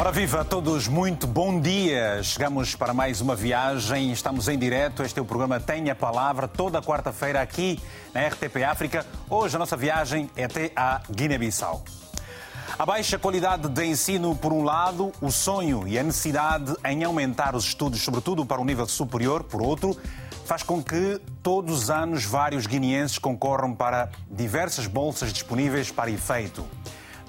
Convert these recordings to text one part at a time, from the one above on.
Ora viva a todos, muito bom dia. Chegamos para mais uma viagem, estamos em direto. Este é o programa Tenha Palavra, toda quarta-feira aqui na RTP África. Hoje a nossa viagem é até a Guiné-Bissau. A baixa qualidade de ensino, por um lado, o sonho e a necessidade em aumentar os estudos, sobretudo para o nível superior, por outro, faz com que todos os anos vários guineenses concorram para diversas bolsas disponíveis para efeito.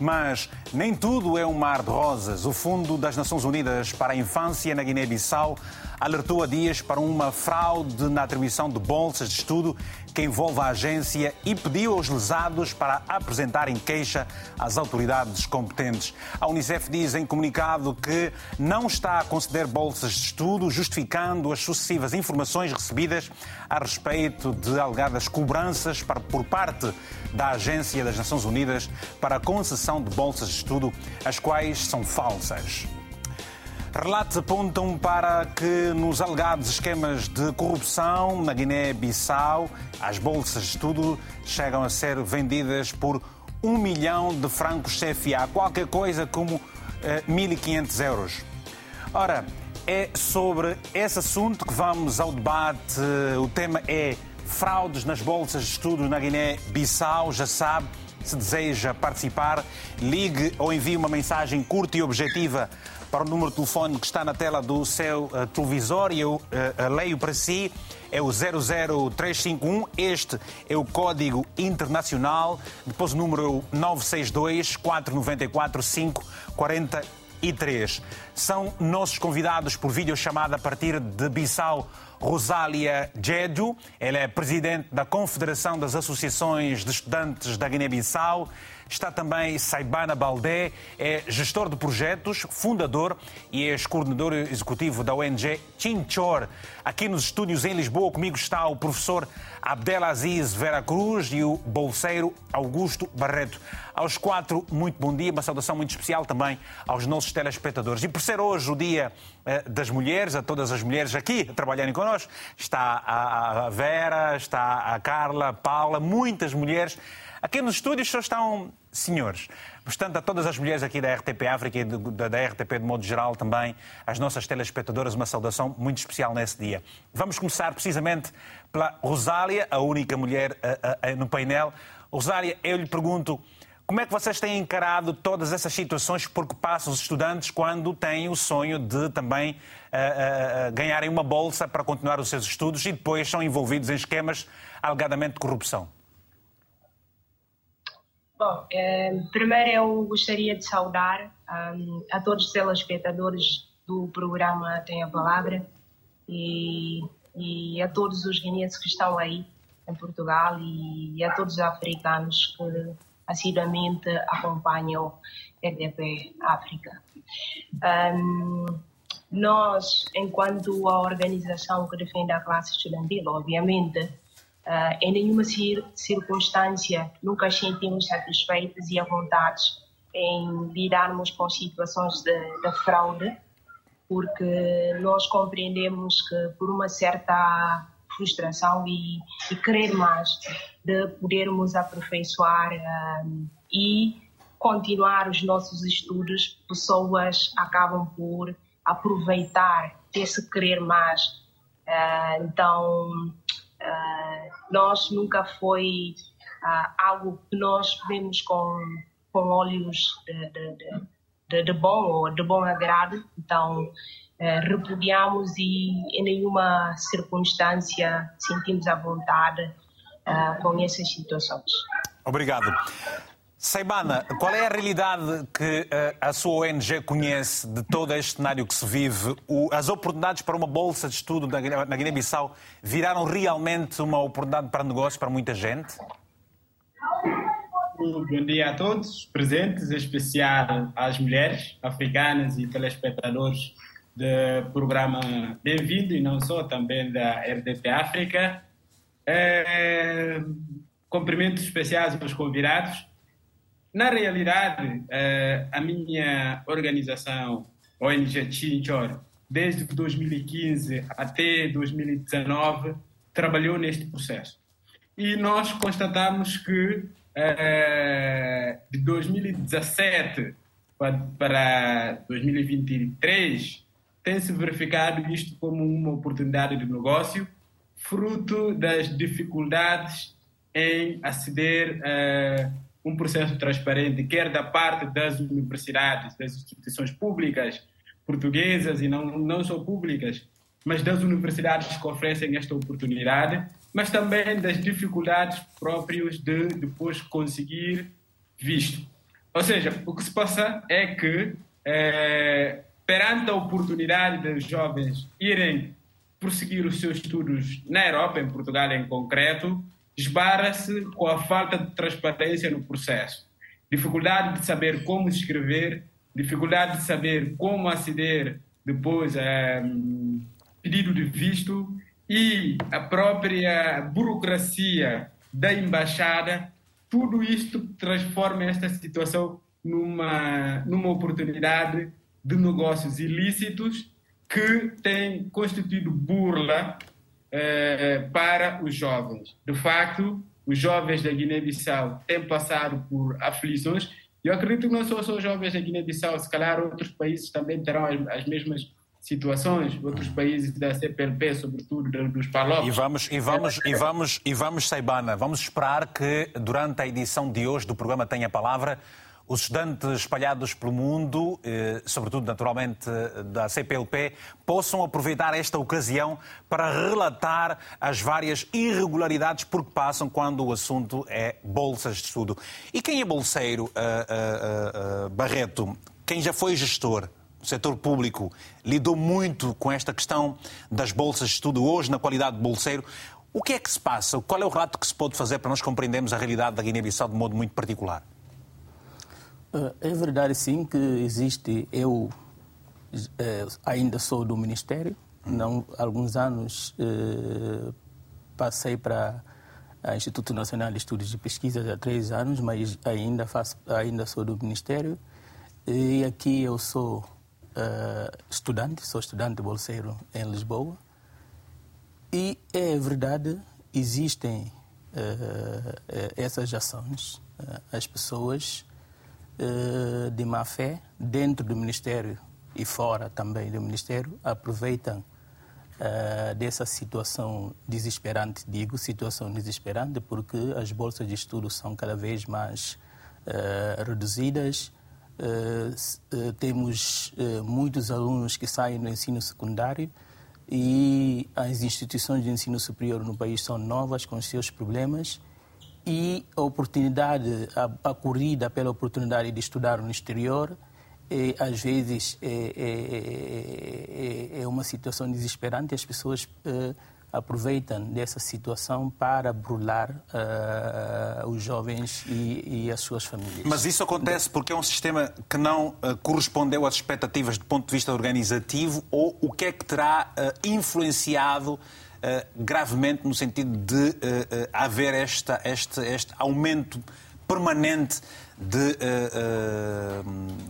Mas nem tudo é um mar de rosas. O Fundo das Nações Unidas para a Infância na Guiné-Bissau alertou há dias para uma fraude na atribuição de bolsas de estudo que envolve a agência e pediu aos lesados para apresentarem queixa às autoridades competentes. A Unicef diz em comunicado que não está a conceder bolsas de estudo, justificando as sucessivas informações recebidas a respeito de alegadas cobranças por parte da Agência das Nações Unidas para a concessão de bolsas de estudo, as quais são falsas. Relatos apontam para que nos alegados esquemas de corrupção na Guiné-Bissau, as bolsas de estudo chegam a ser vendidas por um milhão de francos CFA, qualquer coisa como eh, 1.500 euros. Ora, é sobre esse assunto que vamos ao debate. O tema é fraudes nas bolsas de estudo na Guiné-Bissau. Já sabe, se deseja participar, ligue ou envie uma mensagem curta e objetiva para o número de telefone que está na tela do seu uh, televisor e eu uh, leio para si. É o 00351. Este é o código internacional. Depois o número 962 494 543. São nossos convidados por videochamada a partir de Bissau. Rosália Djedu, ela é presidente da Confederação das Associações de Estudantes da Guiné-Bissau. Está também Saibana Baldé, é gestor de projetos, fundador e ex-coordenador executivo da ONG Chinchor. Aqui nos estúdios em Lisboa, comigo está o professor Abdelaziz Vera Cruz e o bolseiro Augusto Barreto. Aos quatro, muito bom dia, uma saudação muito especial também aos nossos telespectadores. E por ser hoje o Dia eh, das Mulheres, a todas as mulheres aqui trabalharem connosco, está a Vera, está a Carla, a Paula, muitas mulheres. Aqui nos estúdios só estão senhores. Portanto, a todas as mulheres aqui da RTP África e da, RTP de modo geral também, as nossas telespectadoras, uma saudação muito especial nesse dia. Vamos começar precisamente pela Rosália, a única mulher no painel. Rosália, eu lhe pergunto, como é que vocês têm encarado todas essas situações por que passam os estudantes quando têm o sonho de também uh, uh, ganharem uma bolsa para continuar os seus estudos e depois são envolvidos em esquemas alegadamente de corrupção? Bom, eh, primeiro eu gostaria de saudar um, a todos os telespectadores do programa Tem a Palavra e, e a todos os guineenses que estão aí em Portugal e a todos os africanos que assiduamente acompanham RDP África. Um, nós, enquanto a organização que defende a classe estudantil, obviamente, Uh, em nenhuma cir circunstância nunca sentimos satisfeitos e à vontade em lidarmos com situações de, de, fraude, porque nós compreendemos que por uma certa frustração e, e querer mais de podermos aperfeiçoar uh, e continuar os nossos estudos, pessoas acabam por aproveitar esse querer mais. Uh, então, Nós nunca foi uh, algo que nós vemos com, com olhos de, de, de, de bom ou de bom agrado, então uh, repudiamos e em nenhuma circunstância sentimos a vontade com essas situações. Obrigado. Saibana, qual é a realidade que uh, a sua ONG conhece de todo este cenário que se vive? As oportunidades para uma bolsa de estudo na, na Guiné-Bissau viraram realmente uma oportunidade para negócios para muita gente? Bom dia a todos presentes, em especial às mulheres africanas e telespectadores do programa Bem-vindo e não só, também da RDP África. É, cumprimentos especiais aos convidados na realidade, eh, a minha organização, ONG Chinchor, desde 2015 até 2019, trabalhou neste processo. E nós constatamos que eh, de 2017 para 2023, tem-se verificado isto como uma oportunidade de negócio, fruto das dificuldades em aceder a um processo transparente, quer da parte das universidades, das instituições públicas portuguesas e não, não só públicas, mas das universidades que oferecem esta oportunidade, mas também das dificuldades próprias de depois conseguir visto. Ou seja, o que se passa é que, é, perante a oportunidade dos jovens irem prosseguir os seus estudos na Europa, em Portugal em concreto, esbarra-se com a falta de transparência no processo. Dificuldade de saber como escrever, dificuldade de saber como aceder depois a um, pedido de visto e a própria burocracia da embaixada, tudo isto transforma esta situação numa, numa oportunidade de negócios ilícitos que tem constituído burla eh, para os jovens. De facto, os jovens da Guiné-Bissau têm passado por aflições. E eu acredito que não são só os jovens da Guiné-Bissau, se calhar outros países também terão as, as mesmas situações, outros países da CPLP, sobretudo dos PALOP. E vamos, e vamos, e vamos, e vamos, Saibana, vamos esperar que durante a edição de hoje do programa Tenha Palavra, os estudantes espalhados pelo mundo, eh, sobretudo naturalmente da CPLP, possam aproveitar esta ocasião para relatar as várias irregularidades por que passam quando o assunto é bolsas de estudo. E quem é bolseiro, uh, uh, uh, Barreto? Quem já foi gestor? o setor público lidou muito com esta questão das bolsas de estudo hoje, na qualidade de bolseiro. O que é que se passa? Qual é o relato que se pode fazer para nós compreendermos a realidade da Guiné-Bissau de modo muito particular? Eh, é verdade, sim, que existe. Eu é, ainda sou do Ministério, não alguns anos é, passei para o Instituto Nacional de Estudos de Pesquisa há três anos, mas ainda faço, ainda sou do Ministério. E aqui eu sou estudante, sou estudante bolseiro em Lisboa. E é verdade, existem essas ações. As pessoas de má fé, dentro do Ministério e fora também do Ministério, aproveitam dessa situação desesperante, digo situação desesperante, porque as bolsas de estudo são cada vez mais reduzidas. Uh, temos muitos alunos que saem do ensino secundário e as instituições de ensino superior no país são novas com seus problemas e a oportunidade, a, a corrida pela oportunidade de estudar no exterior, é, às vezes é, é, é, é, uma situação desesperante. As pessoas aproveitam dessa situação para burlar os jovens e, e, as suas famílias. Mas isso acontece porque é um sistema que não uh, correspondeu às expectativas do ponto de vista organizativo ou o que é que terá influenciado gravemente no sentido de haver esta, este, este aumento permanente de,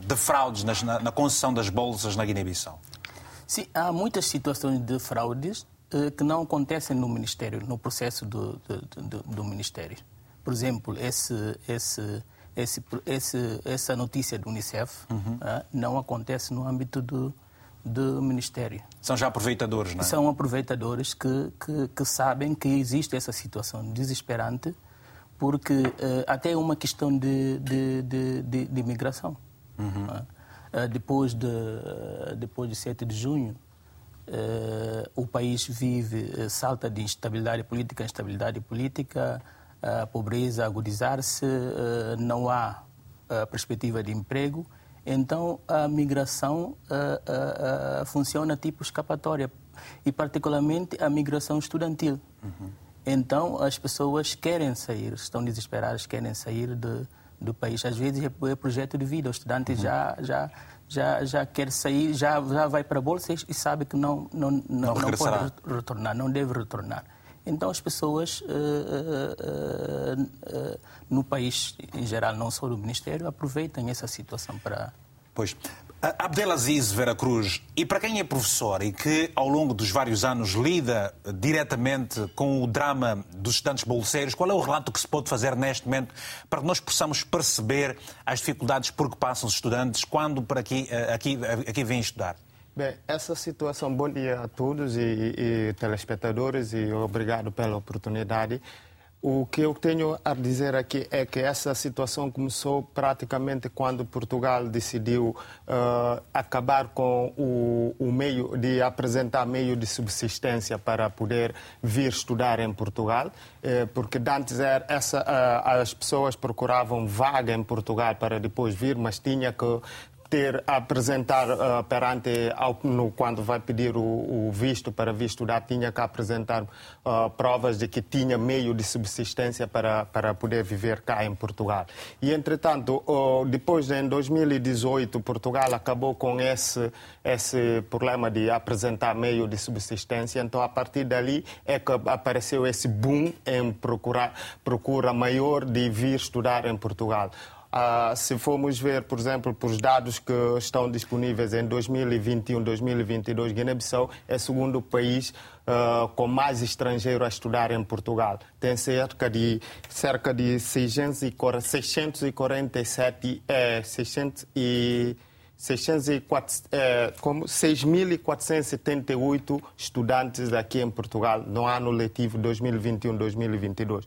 de fraudes na, na concessão das bolsas na Guiné-Bissau? Sim, há muitas situações de fraudes eh, que não acontecem no Ministério, no processo do, do, do, do Ministério. Por exemplo, esse, esse, esse, essa notícia do Unicef uhum. uh, não acontece no âmbito do, do Ministério. São já aproveitadores, não é? São aproveitadores que, que, que sabem que existe essa situação desesperante, porque uh, até é uma questão de, de, de, de, de migração. Uhum. Uh, depois, de, depois de 7 de junho, Uh, o país vive, salta de instabilidade política instabilidade política, a pobreza agudizar-se, não há perspectiva de emprego. Então, a migração funciona tipo escapatória, e particularmente a migração estudantil. Uhum. Então, as pessoas querem sair, estão desesperadas, querem sair de, do país. Às vezes é, é projeto de vida, os estudantes uhum. já, já já, já quer sair, já, já vai para a bolsa e sabe que não, não, não, não, não pode retornar, não deve retornar. Então as pessoas uh, uh, uh, no país em geral, não só do Ministério, aproveitam essa situação para. Pois. Abdelaziz Vera Cruz, e para quem é professor e que ao longo dos vários anos lida diretamente com o drama dos estudantes bolseiros, qual é o relato que se pode fazer neste momento para que nós possamos perceber as dificuldades por que passam os estudantes quando por aqui, eh, aqui, aqui vêm estudar? Bem, essa situação, bom dia a todos e, e telespectadores e obrigado pela oportunidade. O que eu tenho a dizer aqui é que essa situação começou praticamente quando Portugal decidiu uh, acabar com o, o, meio de apresentar meio de subsistência para poder vir estudar em Portugal, eh, porque antes era essa, uh, as pessoas procuravam vaga em Portugal para depois vir, mas tinha que ter a apresentar uh, perante ao, no, quando vai pedir o, o, visto para vir estudar tinha que apresentar uh, provas de que tinha meio de subsistência para para poder viver cá em Portugal. E entretanto uh, depois em 2018 Portugal acabou com esse esse problema de apresentar meio de subsistência. Então a partir dali é que apareceu esse boom em procurar procura maior de vir estudar em Portugal ah, se formos ver, por exemplo, por os dados que estão disponíveis em 2021, 2022, Guiné-Bissau é o segundo país Uh, com mais estrangeiros a estudar em Portugal. Tem cerca de, cerca de 647, é, 600 e, 6.478 é, estudantes aqui em Portugal no ano letivo 2021-2022.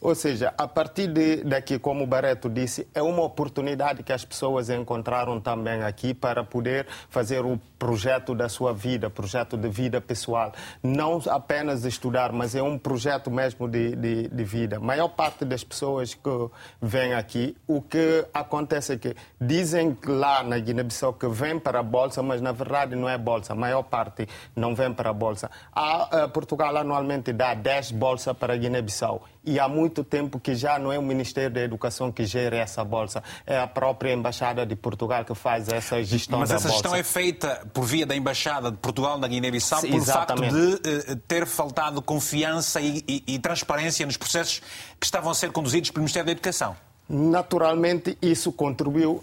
Ou seja, a partir de, daqui, como o Barreto disse, é uma oportunidade que as pessoas encontraram também aqui para poder fazer o projeto da sua vida, projeto de vida pessoal. Não apenas estudar, mas é um projeto mesmo de, de, de vida. A maior parte das pessoas que vêm aqui, o que acontece é que dizem lá na Guiné-Bissau que vêm para a Bolsa, mas na verdade não é Bolsa. A maior parte não vem para a Bolsa. A, a Portugal anualmente dá 10 bolsas para a Guiné-Bissau e há muito tempo que já não é o Ministério da Educação que gera essa bolsa, é a própria Embaixada de Portugal que faz essa gestão Mas da essa gestão bolsa. é feita por via da Embaixada de Portugal na Guiné-Bissau por facto de uh, ter faltado confiança e, e, e transparência nos processos que estavam a ser conduzidos pelo Ministério da Educação. Naturalmente, isso contribuiu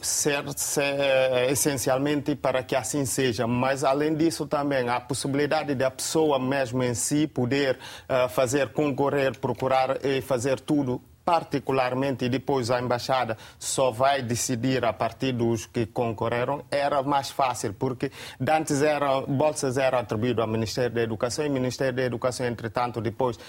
essencialmente para que assim seja, mas além disso também a possibilidade da pessoa mesmo em si poder uh, fazer concorrer, procurar e fazer tudo particularmente, e depois a embaixada só vai decidir a partir dos que concorreram, era mais fácil, porque antes era, bolsas eram atribuídas ao Ministério da Educação e o Ministério da Educação, entretanto, depois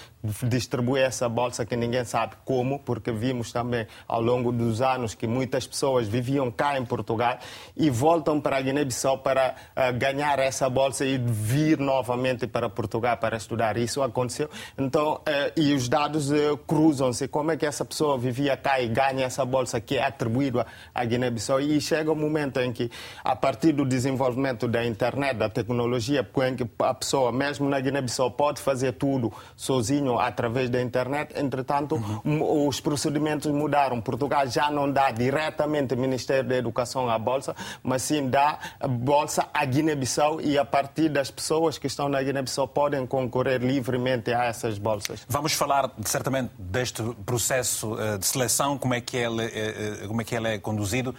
distribui essa bolsa que ninguém sabe como, porque vimos também ao longo dos anos que muitas pessoas viviam cá em Portugal e voltam para a Guiné-Bissau para uh, ganhar essa bolsa e vir novamente para Portugal para estudar. Isso aconteceu. Então, uh, e os dados uh, cruzam-se. Como é que que essa pessoa vivia cá e ganha essa bolsa que é atribuída à Guiné-Bissau. E chega um momento em que, a partir do desenvolvimento da internet, da tecnologia, em que a pessoa, mesmo na Guiné-Bissau, pode fazer tudo sozinho através da internet, entretanto, uhum. os procedimentos mudaram. Portugal já não dá diretamente o Ministério da Educação à bolsa, mas sim dá a bolsa à Guiné-Bissau e, a partir das pessoas que estão na Guiné-Bissau, podem concorrer livremente a essas bolsas. Vamos falar, certamente, deste processo processo eh, de seleção, como é que ele, eh, eh, como é, que ele é conduzido.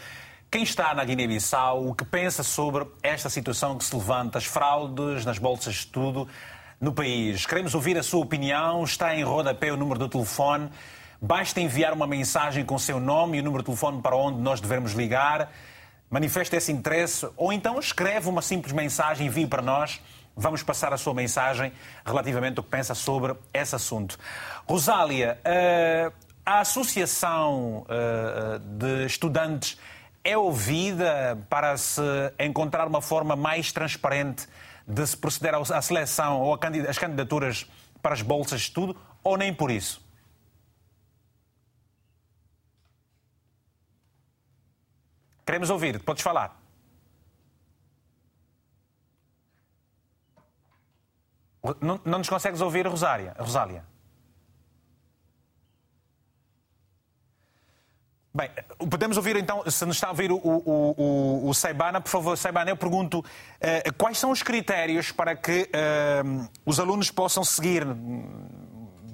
Quem está na Guiné-Bissau, o que pensa sobre esta situação que se levanta, as fraudes nas bolsas de estudo no país? Queremos ouvir a sua opinião. Está em rodapé o número do telefone. Basta enviar uma mensagem com o seu nome e o número de telefone para onde nós devemos ligar. Manifeste esse interesse ou então escreve uma simples mensagem e envie para nós. Vamos passar a sua mensagem relativamente ao que pensa sobre esse assunto. Rosália, a Associação uh, de Estudantes é ouvida para se encontrar uma forma mais transparente de se proceder à seleção ou às candidaturas para as bolsas de estudo ou nem por isso? Queremos ouvir, podes falar. Não, não nos consegues ouvir, Rosália? Rosália? Bem, podemos ouvir então, se nos está a ouvir o, o, o, o Saibana, por favor, Saibana, eu pergunto uh, quais são os critérios para que uh, os alunos possam seguir,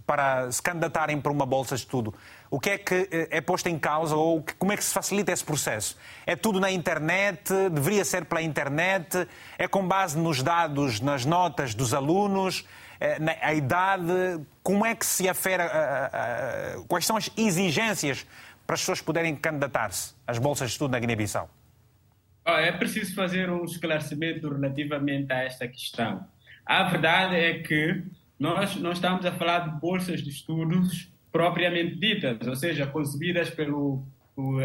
para se candidatarem para uma bolsa de estudo, o que é que eh, é posto em causa ou como é que se facilita esse processo? É tudo na internet? Deveria ser pela internet? É com base nos dados, nas notas dos alunos? É, a idade? Como é que se afere? Quais são as exigências para as pessoas poderem candidatar-se às bolsas de estudo na Guiné-Bissau? É preciso fazer um esclarecimento relativamente a esta questão. A verdade é que nós não estamos a falar de bolsas de estudos propriamente ditas, ou seja, concebidas pelas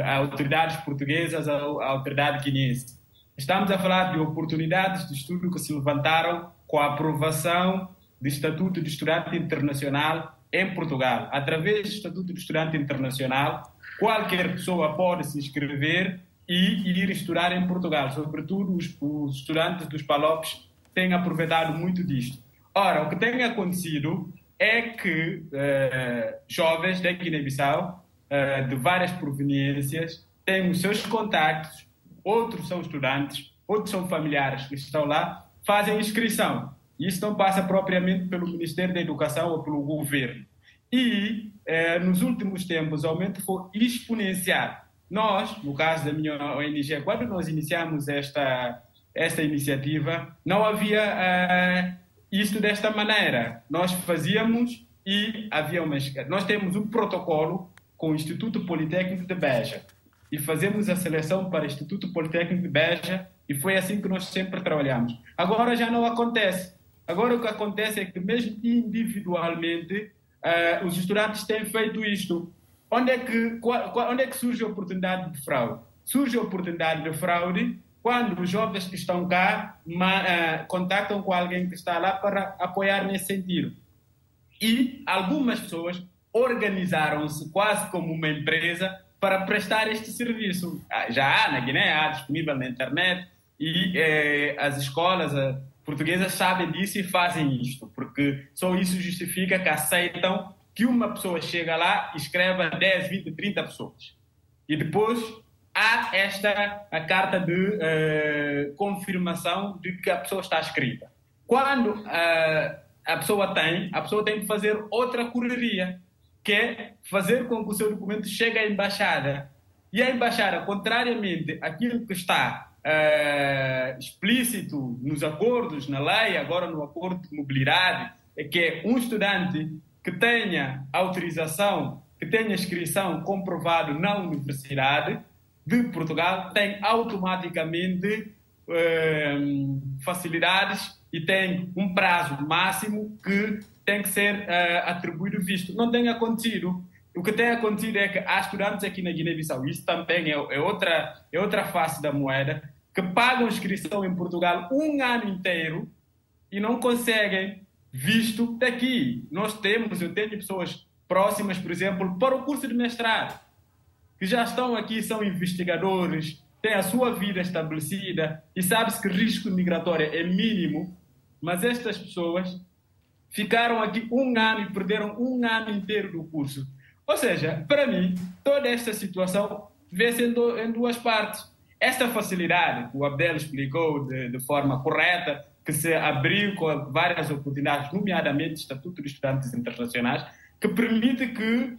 autoridades portuguesas a autoridade guineense. Estamos a falar de oportunidades de estudo que se levantaram com a aprovação do Estatuto de Estudante Internacional em Portugal. Através do Estatuto de Estudante Internacional, qualquer pessoa pode se inscrever e ir estudar em Portugal. Sobretudo os, os estudantes dos PALOPs têm aproveitado muito disto. Ora, o que tem acontecido é que uh, jovens da Guiné-Bissau, uh, de várias proveniências, têm os seus contactos, outros são estudantes, outros são familiares que estão lá, fazem inscrição. Isso não passa propriamente pelo Ministério da Educação ou pelo governo. E, uh, nos últimos tempos, o aumento foi exponencial. Nós, no caso da minha ONG, quando nós iniciamos esta, esta iniciativa, não havia isto desta maneira. Nós fazíamos e havia uma. Nós temos um protocolo com o Instituto Politécnico de Beja e fazemos a seleção para o Instituto Politécnico de Beja e foi assim que nós sempre trabalhamos. Agora já não acontece. Agora o que acontece é que mesmo individualmente uh, os estudantes têm feito isto. Onde é que onde é que surge a oportunidade de fraude? Surge a oportunidade de fraude quando os jovens que estão cá ma, uh, contactam com alguém que está lá para apoiar nesse sentido. E algumas pessoas organizaram-se quase como uma empresa para prestar este serviço. Ah, já há na Guiné, há disponível na internet e eh, as escolas portuguesas sabem disso e fazem isto, porque só isso justifica que aceitam que uma pessoa chega lá e escreva 10, 20, 30 pessoas. E depois há esta a carta de uh, confirmação de que a pessoa está escrita. Quando uh, a pessoa tem, a pessoa tem que fazer outra correria, que é fazer com que o seu documento chegue à embaixada. E a embaixada, contrariamente àquilo que está uh, explícito nos acordos, na lei, agora no acordo de mobilidade, é que é um estudante que tenha autorização, que tenha inscrição comprovado na universidade, de Portugal tem automaticamente eh, facilidades e tem um prazo máximo que tem que ser eh, atribuído visto. Não tem acontecido. O que tem acontecido é que há estudantes aqui na Guiné-Bissau, isso também é, é, outra, é outra face da moeda, que pagam inscrição em Portugal um ano inteiro e não conseguem visto daqui. Nós temos, eu tenho pessoas próximas, por exemplo, para o curso de mestrado que já estão aqui, são investigadores, têm a sua vida estabelecida e sabe-se que risco migratório é mínimo, mas estas pessoas ficaram aqui um ano e perderam um ano inteiro do curso. Ou seja, para mim, toda esta situação vê-se em, duas partes. Esta facilidade que o Abdel explicou de, de forma correta, que se abriu com várias oportunidades, nomeadamente o Estatuto de Estudantes Internacionais, que permite que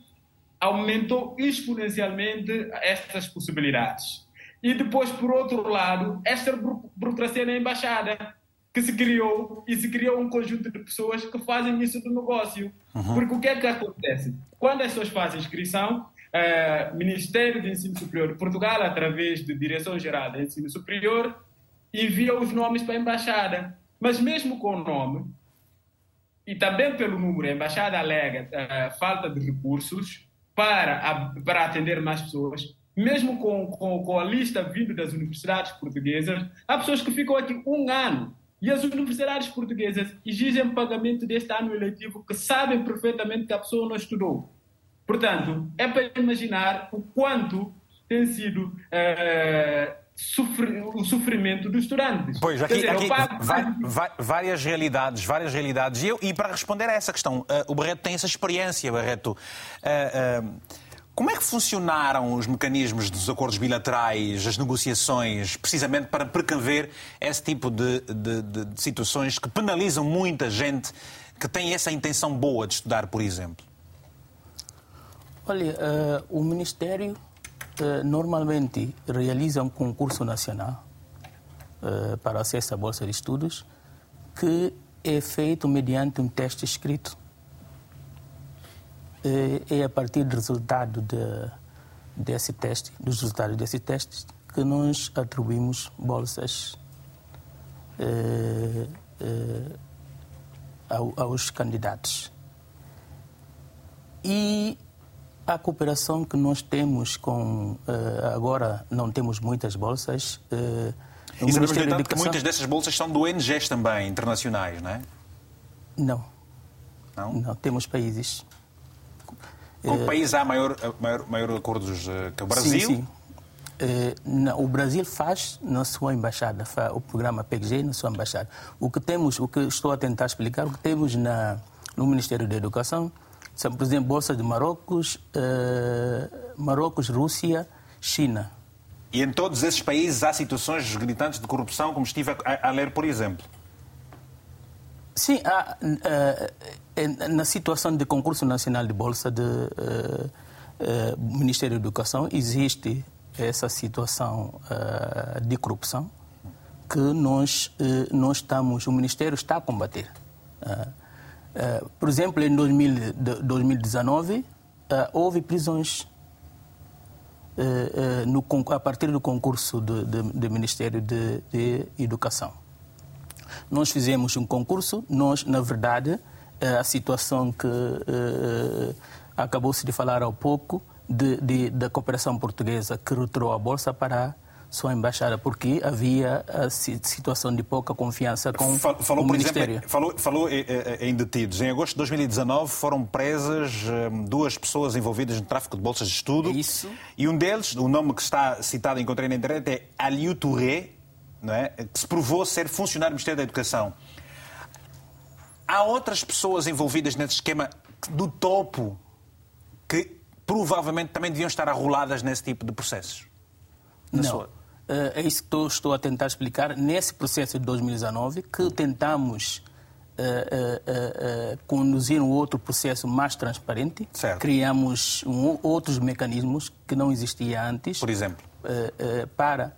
aumentou exponencialmente estas possibilidades. E depois, por outro lado, esta burocracia na embaixada, que se criou e se criou um conjunto de pessoas que fazem isso do negócio. Uhum. Porque o que é que acontece? Quando as pessoas fazem inscrição, uh, Ministério de Ensino Superior de Portugal, através da Direção-Geral de Ensino Superior, envia os nomes para a embaixada. Mas mesmo com o nome, e também pelo número, a embaixada alega uh, falta de recursos, para, para atender mais pessoas, mesmo com, com, com a lista vindo das universidades portuguesas, há pessoas que ficam aqui um ano e as universidades portuguesas exigem pagamento deste ano eletivo que sabem perfeitamente que a pessoa não estudou. Portanto, é para imaginar o quanto tem sido é, o sofrimento dos estudantes. Pois, aqui, dizer, aqui pago... várias realidades, várias realidades. E, eu, e, para responder a essa questão, uh, o Barreto tem essa experiência, Barreto. Uh, uh, como é que funcionaram os mecanismos dos acordos bilaterais, as negociações, precisamente para precaver esse tipo de, de, de, situações que penalizam muita gente que têm essa intenção boa de estudar, por exemplo? Olha, uh, o Ministério uh, normalmente realiza um concurso nacional uh, para acesso à Bolsa de Estudos que é feito mediante um teste escrito. É a partir do resultado de, desse teste, dos resultados desse teste, que nós atribuímos bolsas aos candidatos. E a cooperação que nós temos com. agora não temos muitas bolsas e sabemos, no entanto, que muitas dessas bolsas são de ONGs também, internacionais, não é? Não. Não? Não, temos países. Qual uh, país há maior, maior, maior acordos uh, que o Brasil? Sim, sim. Não, o Brasil faz na sua embaixada, o programa PEGG na sua embaixada. O que temos, o que estou a tentar explicar, o que temos na, no Ministério da Educação são, por exemplo, bolsas de Marrocos, Marrocos, Rússia, China. E em todos esses países há situações gritantes de corrupção, como estive a, a ler, por exemplo? Sim, há, uh, na situação de concurso nacional de bolsa do uh, Ministério da Educação existe essa situação de corrupção que nós, nós estamos, o Ministério está a combater. por exemplo, em 2000, 2019 houve prisões a partir do concurso do, Ministério de, Educação. Nós fizemos um concurso, nós, na verdade, a situação que uh, acabou-se de falar há pouco, de, de, da cooperação portuguesa que retirou a bolsa para sua embaixada, porque havia a situação de pouca confiança com falou, o Ministério. Exemplo, falou, falou eh, eh, em detidos. Em agosto de 2019 foram presas eh, duas pessoas envolvidas no tráfico de bolsas de estudo. Isso. E um deles, o nome que está citado, encontrei na internet, é Aliou Touré, não é? que se provou ser funcionário do Ministério da Educação. Há outras pessoas envolvidas nesse esquema do topo que provavelmente também deviam estar arroladas nesse tipo de processos? Não. Sua... Eh, é isso que estou, estou a tentar explicar. Nesse processo de 2019, que tentamos Uh, uh, uh, conduzir um outro processo mais transparente. Certo. Criamos um, outros mecanismos que não existiam antes. Por exemplo? para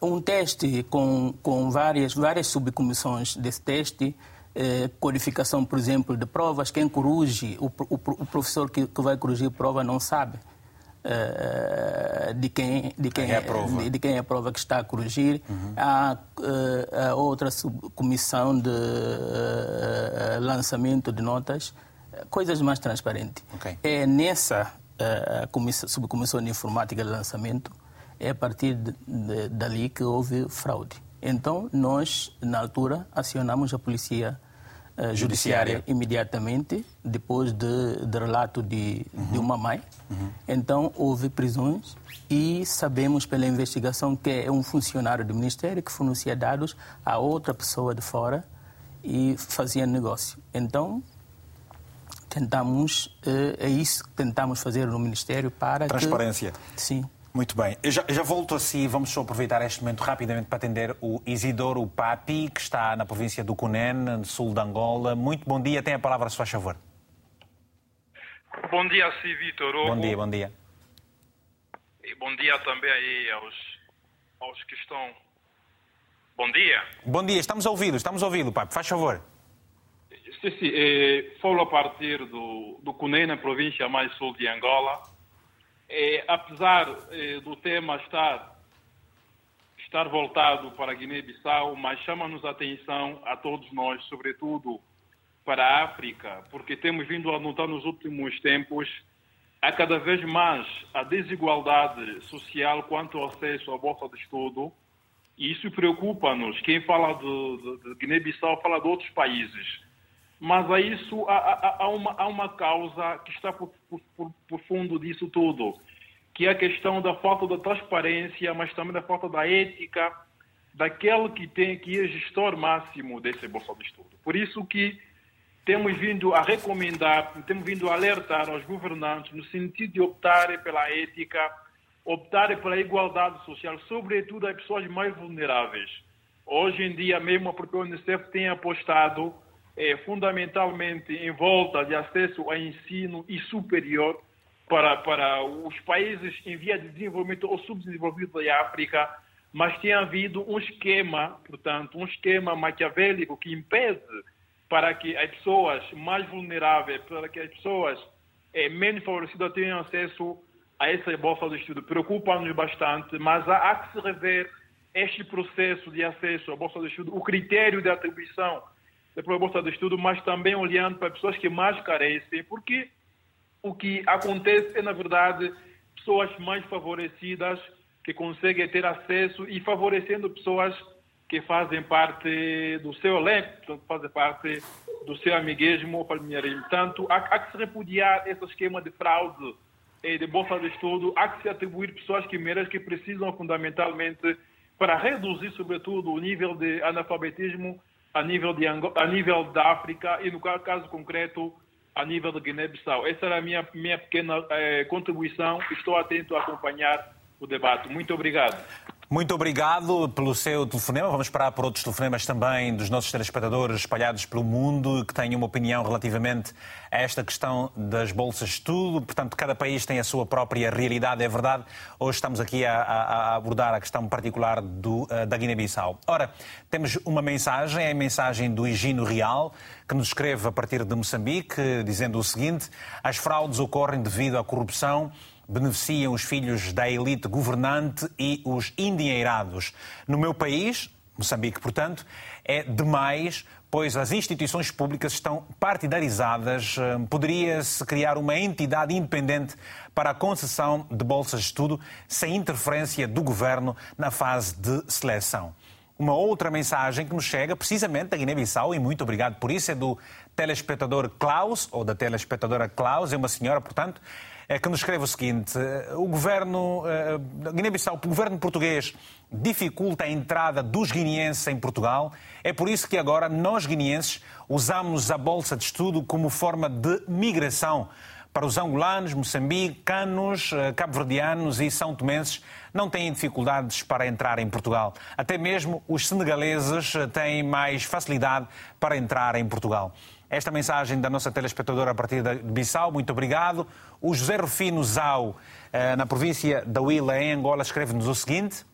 um teste com, com várias, várias subcomissões desse teste, codificação, por exemplo, de provas. Quem corrige, o, o, o professor que, que vai corrigir a prova não sabe uh, de quem, de quem, quem é a prova. De, de, quem é a prova que está a corrigir. Uhum. Há uh, outra comissão de uh, lançamento de notas, coisas mais transparentes. Okay. É nessa comissão, subcomissão de informática de lançamento, é a partir de, de, dali que houve fraude. Então, nós, na altura, acionamos a polícia uh, judiciária imediatamente, depois de, de relato de, uhum. de uma mãe. Uhum. Então, houve prisões e sabemos pela investigação que é um funcionário do Ministério que fornecia dados a outra pessoa de fora e fazia negócio. Então, tentamos, uh, é isso que tentamos fazer no Ministério para Transparência. Que, sim. Muito bem. Eu já, já volto assim, vamos só aproveitar este momento rapidamente para atender o Isidoro Papi, que está na província do Cunene, no sul de Angola. Muito bom dia, tem a palavra, se faz favor. Bom dia, sim, Vitor. Bom dia, bom dia. E bom dia também aí aos, aos que estão. Bom dia. Bom dia, estamos a ouvi-lo, estamos a ouvi-lo, Papi, faz favor. Sim, sim. Eh, falo a partir do, do Cunene, na província mais sul de Angola é, apesar é, do tema estar, estar voltado para Guiné-Bissau, mas chama-nos a atenção a todos nós, sobretudo para a África, porque temos vindo a notar nos últimos tempos há cada vez mais a desigualdade social quanto ao acesso à bolsa de estudo, e isso preocupa-nos. Quem fala de, de, de Guiné-Bissau fala de outros países mas a isso há, há, há, uma, há uma causa que está por, por, por, fundo disso tudo, que é a questão da falta de transparência, mas também da falta da ética daquele que tem que é gestor máximo desse bolsa de estudo. Por isso que temos vindo a recomendar, temos vindo a alertar aos governantes no sentido de optarem pela ética, optarem pela igualdade social, sobretudo as pessoas mais vulneráveis. Hoje em dia mesmo a própria Unicef tem apostado é, fundamentalmente em volta de acesso ao ensino e superior para, para os países em via de desenvolvimento ou subdesenvolvidos da África, mas tem havido um esquema, portanto, um esquema maquiavélico que impede para que as pessoas mais vulneráveis, para que as pessoas é, menos favorecidas tenham acesso a essa bolsa de estudo. Preocupa-nos bastante, mas há, há que se rever este processo de acesso à bolsa de estudo, o critério de atribuição da bolsa de estudo, mas também olhando para pessoas que mais carecem, porque o que acontece é, na verdade, pessoas mais favorecidas que conseguem ter acesso e favorecendo pessoas que fazem parte do seu elenco, fazem parte do seu amiguismo ou familiarismo. Portanto, há, há, que se repudiar esse esquema de fraude e de bolsa de estudo, há que se atribuir pessoas que merecem, que precisam fundamentalmente para reduzir, sobretudo, o nível de analfabetismo a nível, de a nível da África e, no caso concreto, a nível de Guiné-Bissau. Essa era a minha, minha pequena eh, contribuição. Estou atento a acompanhar o debate. Muito obrigado. Muito obrigado pelo seu telefonema. Vamos esperar por outros telefonemas também dos nossos telespectadores espalhados pelo mundo que têm uma opinião relativamente a esta questão das bolsas de estudo. Portanto, cada país tem a sua própria realidade, é verdade. Hoje estamos aqui a, a abordar a questão particular do, uh, da Guiné-Bissau. Ora, temos uma mensagem, é a mensagem do Higino Real, que nos escreve a partir de Moçambique, dizendo o seguinte: as fraudes ocorrem devido à corrupção beneficiam os filhos da elite governante e os endinheirados. No meu país, Moçambique, portanto, é demais, pois as instituições públicas estão partidarizadas. Hum, poderia-se criar uma entidade independente para a concessão de bolsas de estudo sem interferência do governo na fase de seleção. Uma outra mensagem que nos chega, precisamente da Guiné-Bissau, e muito obrigado por isso, é do telespectador Klaus, ou da telespectadora Klaus, é uma senhora, portanto, que nos escreve o seguinte: o governo uh, Guiné-Bissau, o governo português dificulta a entrada dos guineenses em Portugal. É por isso que agora nós guineenses usamos a bolsa de estudo como forma de migração para os angolanos, moçambicanos, eh, cabo-verdianos e são tomenses não têm dificuldades para entrar em Portugal. Até mesmo os senegaleses eh, têm mais facilidade para entrar em Portugal. Esta mensagem da nossa telespectadora a partir de Bissau, muito obrigado. O José Rufino Zau, eh, na província da Huila, em Angola, escreve-nos o seguinte.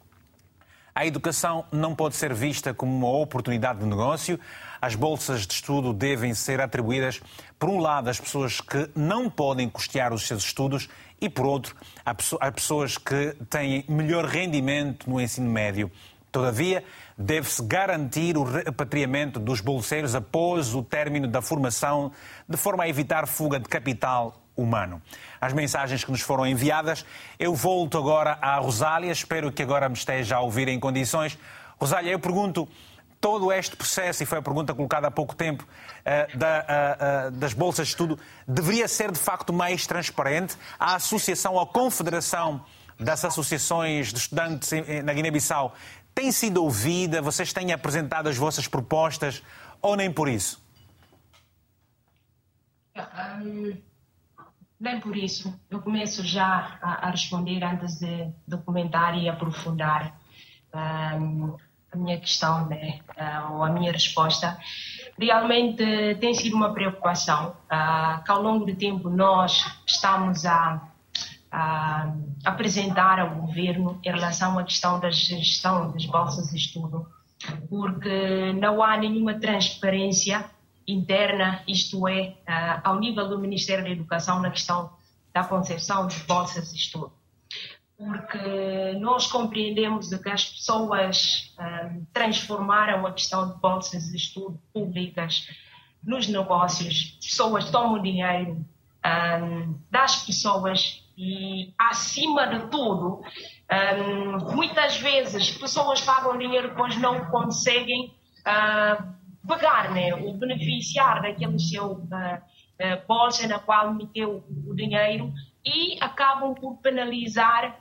A educação não pode ser vista como uma oportunidade de negócio. As bolsas de estudo devem ser atribuídas, por um lado, às pessoas que não podem custear os seus estudos e, por outro, a pessoas que têm melhor rendimento no ensino médio. Todavia, deve-se garantir o repatriamento dos bolseiros após o término da formação, de forma a evitar fuga de capital humano. As mensagens que nos foram enviadas, eu volto agora à Rosália, espero que agora me esteja a ouvir em condições. Rosália, eu pergunto, todo este processo, e foi a pergunta colocada há pouco tempo, eh, eh, eh, das bolsas de estudo, deveria ser de facto mais transparente? A associação, a confederação das associações de estudantes na Guiné-Bissau tem sido ouvida? Vocês têm apresentado as vossas propostas ou nem por isso? Um, nem por isso. Eu começo já a, a responder antes de documentar e aprofundar um, a minha questão né, uh, ou a minha resposta. Realmente tem sido uma preocupação uh, que ao longo do tempo nós estamos a a apresentar ao governo em relação à questão da gestão das bolsas de estudo, porque não há nenhuma transparência interna, isto é, ao nível do Ministério da Educação, na questão da concepção de bolsas de estudo. Porque nós compreendemos que as pessoas transformaram a questão de bolsas de estudo públicas nos negócios, pessoas tomam dinheiro das pessoas e, acima de tudo, um, muitas vezes pessoas pagam dinheiro depois não conseguem uh, pagar, né? ou beneficiar daquele seu uh, uh, bolsa na qual meteu o dinheiro e acabam por penalizar,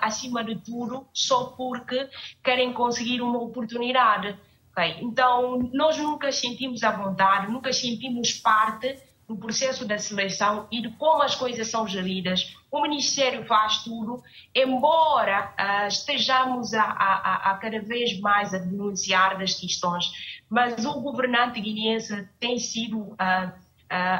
acima de tudo, só porque querem conseguir uma oportunidade. Okay? Então, nós nunca sentimos a vontade, nunca sentimos parte no processo da seleção e de como as coisas são geridas. O Ministério faz tudo, embora uh, estejamos a, a, a, cada vez mais a denunciar das questões, mas o governante guineense tem sido uh, uh,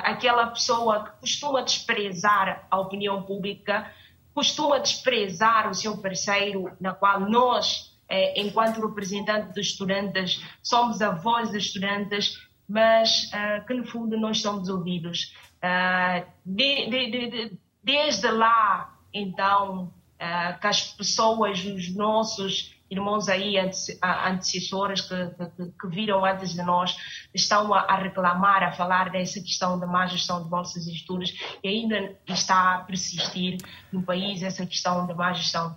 aquela pessoa que costuma desprezar a opinião pública, costuma desprezar o seu parceiro, na qual nós, eh, enquanto representantes dos estudantes, somos a voz dos estudantes, mas uh, que no fundo nós somos ouvidos. Uh, de, de, de, desde lá, então, uh, que as pessoas, os nossos irmãos aí, antecessores que, que, que, viram antes de nós, estão a, a, reclamar, a falar dessa questão da má gestão de bolsas de estudos e ainda está a persistir no país essa questão da má gestão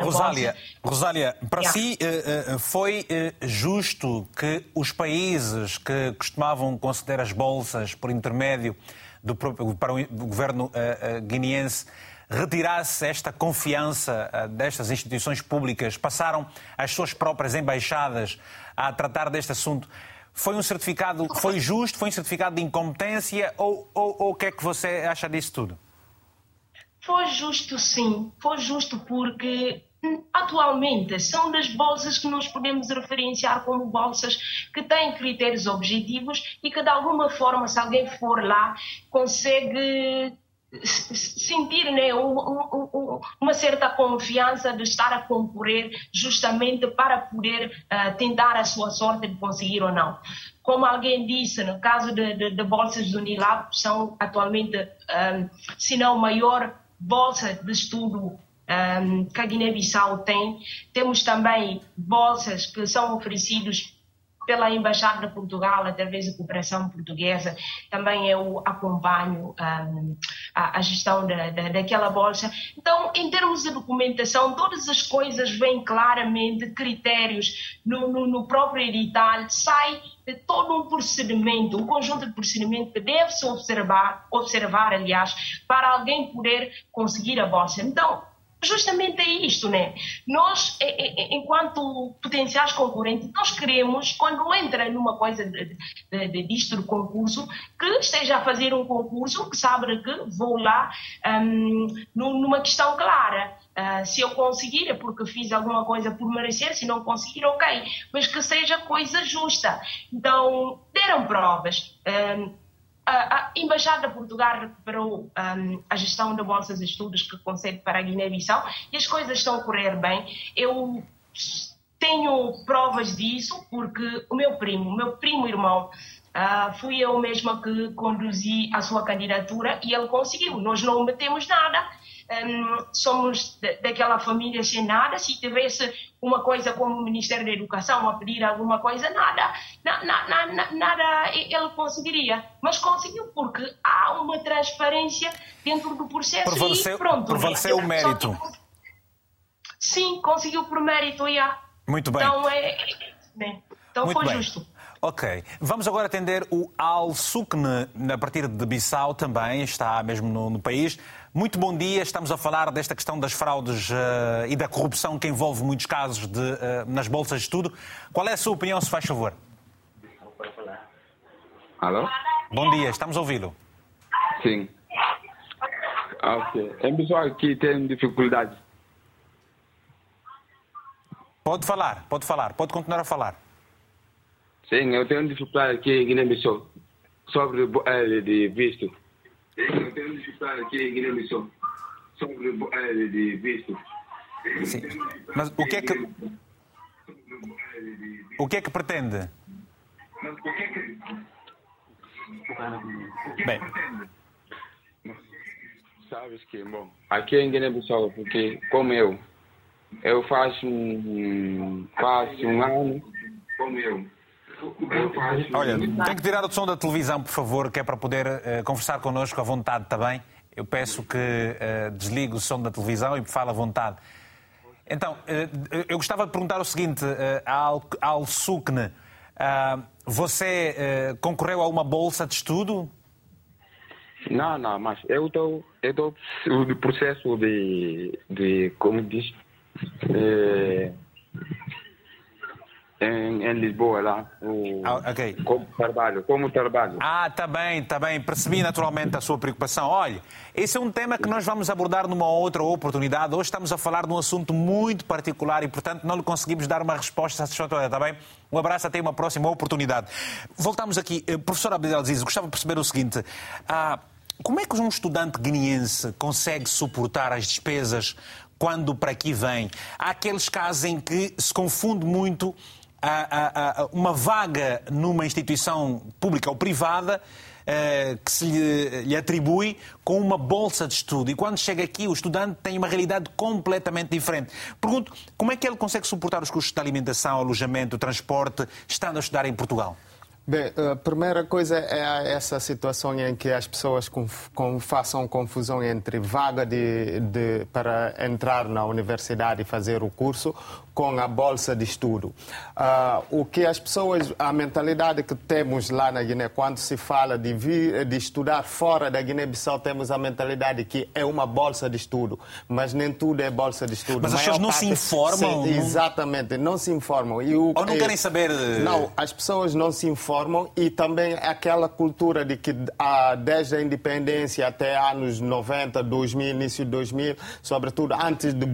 Rosália, Rosália, para yeah. si eh, eh, foi eh, justo que os países que costumavam conceder as bolsas por intermédio do próprio, para o governo guineense retirasse esta confiança destas instituições públicas, passaram as suas próprias embaixadas a tratar deste assunto. Foi um certificado, foi justo, foi um certificado de incompetência ou, ou, ou o que é que você acha disso tudo? Foi justo, sim. Foi justo porque hum, atualmente são das bolsas que nós podemos referenciar como bolsas que têm critérios objetivos e que de alguma forma, se alguém for lá, consegue sentir né, uma certa confiança de estar a concorrer justamente para poder uh, tentar a sua sorte de conseguir ou não. Como alguém disse, no caso de, de, de bolsas do Unilab, são atualmente, um, ah, se não maior bolsa de estudo um, que a Guiné-Bissau tem. Temos também bolsas que são oferecidas pela Embaixada de Portugal, através da cooperação portuguesa. Também eu acompanho um, a, a, gestão da, da, daquela bolsa. Então, em termos de documentação, todas as coisas vêm claramente, critérios no, no, no próprio edital, sai de todo um procedimento, um conjunto de procedimentos que deve-se observar, observar, aliás, para alguém poder conseguir a bolsa. Então, justamente é isto, né? Nós, enquanto potenciais concorrentes, nós queremos, quando entra numa coisa de, de, de, disto de concurso, que esteja a fazer um concurso, que sabe que vou lá um, numa questão clara. Uh, se eu conseguir é porque fiz alguma coisa por merecer, se não conseguir, ok. Mas que seja coisa justa. Então, deram provas. Um, a Embaixada de Portugal recuperou um, a gestão de bolsas de estudos que concede para a Guiné-Bissau e as coisas estão a correr bem. Eu tenho provas disso porque o meu primo, o meu primo irmão, uh, fui eu mesma que conduzi a sua candidatura e ele conseguiu. Nós não metemos nada, um, somos daquela família sem nada. Se tivesse uma coisa como o Ministério da Educação a pedir alguma coisa, nada, na, na, na, nada ele conseguiria. Mas conseguiu porque há uma transparência dentro do processo prevaleceu, e pronto. Prevaleceu o mérito. Sim, conseguiu por mérito, já. Muito bem. Então, é, é, então Muito foi bem. justo. Ok. Vamos agora atender o Al Sukne, a partir de Bissau também, está mesmo no, no país. Muito bom dia. Estamos a falar desta questão das fraudes uh, e da corrupção que envolve muitos casos de, uh, nas bolsas de estudo. Qual é a sua opinião, se faz favor? Alô? Bom dia, estamos a ouvi-lo. Sim. Ok. Tem pessoal que tem dificuldades. Pode falar, pode falar, pode continuar a falar. Sim, eu tenho dificuldade aqui em Guiné-Bissau sobre eh, de visto. Eu tenho dificuldade aqui em Guiné-Bissau sobre eh, de visto. Sim. Mas o que é que o que é que pretende? Mas o que é que Bem, sabes que bom aqui em Guiné-Bissau porque como eu eu faço um faço um ano como eu Olha, tem que tirar o som da televisão, por favor, que é para poder uh, conversar connosco à vontade também. Eu peço que uh, desligue o som da televisão e fale à vontade. Então, uh, eu gostava de perguntar o seguinte, ao Sukne, você concorreu a uma bolsa de estudo? Não, não, mas eu estou eu no processo de, de como diz, em, em Lisboa, lá. O, Ah, ok. Como trabalho, como trabalho. Ah, está bem, está bem. Percebi naturalmente a sua preocupação. Olha, esse é um tema que nós vamos abordar numa outra oportunidade. Hoje estamos a falar de um assunto muito particular e, portanto, não lhe conseguimos dar uma resposta satisfatória, está bem? Um abraço, até uma próxima oportunidade. Voltamos aqui. Eh, Professor Abdelaziz, gostava de perceber o seguinte. Ah, como é que um estudante guineense consegue suportar as despesas quando para aqui vem? Há aqueles casos em que se confunde muito uma vaga numa instituição pública ou privada eh, que se lhe, atribui com uma bolsa de estudo. E quando chega aqui, o estudante tem uma realidade completamente diferente. Pergunto, como é que ele consegue suportar os custos de alimentação, alojamento, transporte, estando a estudar em Portugal? Bem, a primeira coisa é essa situação em que as pessoas com- façam confusão entre vaga de, de- para entrar na universidade e fazer o curso com a bolsa de estudo. Ah, o que as pessoas, a mentalidade que temos lá na Guiné, quando se fala de, vir, de estudar fora da Guiné-Bissau, temos a mentalidade que é uma bolsa de estudo, mas nem tudo é bolsa de estudo. Mas as pessoas não se parte- informam? Sim, Não- exatamente, não se informam. E o- Ou não querem saber, eh, Não, as pessoas não se informam e também aquela cultura de que ah, desde a independência até anos 90, 2000, início de 2000, sobretudo antes do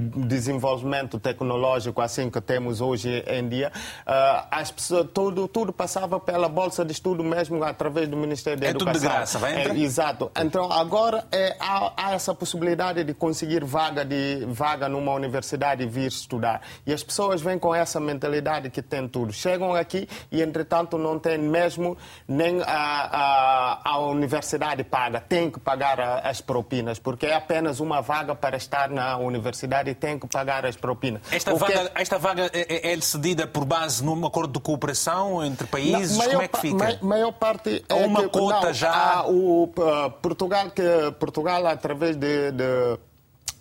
desenvolvimento tecnológico assim que temos hoje em dia, ah, as pessoas, tudo, tudo passava pela bolsa de estudo mesmo através do Ministério da É tudo Educação. de graça, vai entrar? É, Exato. Então agora é, há, há essa possibilidade de conseguir vaga, de, vaga numa universidade e vir estudar. E as pessoas vêm com essa mentalidade que tem tudo. Chegam aqui e, entretanto, não têm mesmo nem a, a, a universidade paga. Tem que pagar a- as propinas, porque é apenas uma vaga para estar na universidade e tem que pagar as propinas. Esta vaga, esta vaga é, é- é cedida por base num acordo de cooperação entre países? Na Como é que fica? ma- maior parte é Ou uma que, cota não, já? o uh, Portugal que Portugal através de, de-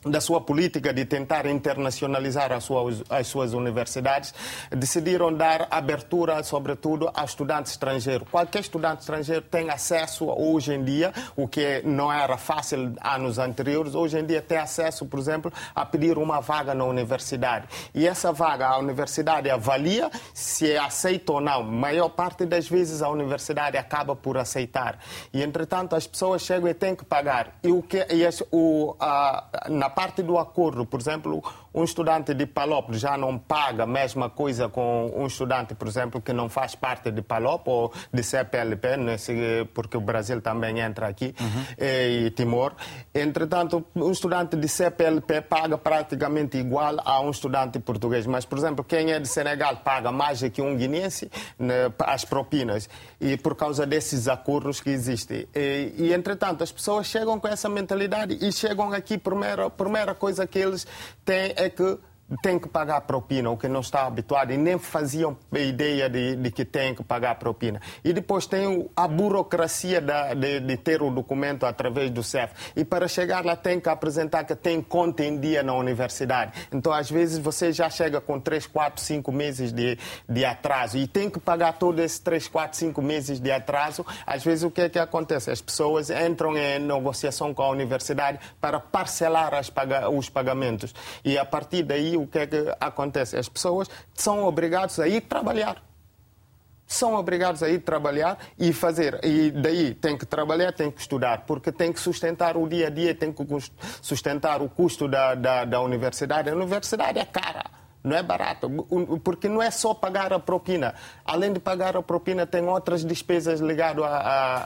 da sua política de tentar internacionalizar as suas, as suas universidades, decidiram dar abertura, sobretudo, a estudantes estrangeiros. Qualquer estudante estrangeiro tem acesso, hoje em dia, o que não era fácil anos anteriores, hoje em dia tem acesso, por exemplo, a pedir uma vaga na universidade. E essa vaga, a universidade avalia se é aceita ou não. A maior parte das vezes a universidade acaba por aceitar. E, entretanto, as pessoas chegam e têm que pagar. E, o que, e as- o, a, na parte do acordo, por exemplo, um estudante de Palop já não paga a mesma coisa com um estudante, por exemplo, que não faz parte de Palop ou de CPLP, nesse, porque o Brasil também entra aqui, e Timor. Entretanto, um estudante de CPLP paga praticamente igual a um estudante português. Mas, por exemplo, quem é de Senegal paga mais do que um guinense né, as propinas. E por causa desses acordos que existem. E, e, entretanto, as pessoas chegam com essa mentalidade e chegam aqui, primeira, primeira coisa que eles têm é que tem que pagar propina, o que não está habituado e nem faziam ideia de, de que tem que pagar propina. E depois tem a burocracia da- de, de ter o documento através do CEF. E para chegar lá tem que apresentar que tem conta em dia na universidade. Então, às vezes, você já chega com 3, 4, 5 meses de, de atraso e tem que pagar todos esses 3, 4, 5 meses de atraso. Às vezes, o que é que acontece? As pessoas entram em negociação com a universidade para parcelar as os pagamentos. E a partir daí, o que é que acontece? As pessoas são obrigadas a ir trabalhar. São obrigados a ir trabalhar e fazer. E daí tem que trabalhar, tem que estudar, porque tem que sustentar o dia a dia, tem que sustentar o custo da, da, da universidade. A universidade é cara. Não é barato, porque não é só pagar a propina. Além de pagar a propina, tem outras despesas ligadas a- a-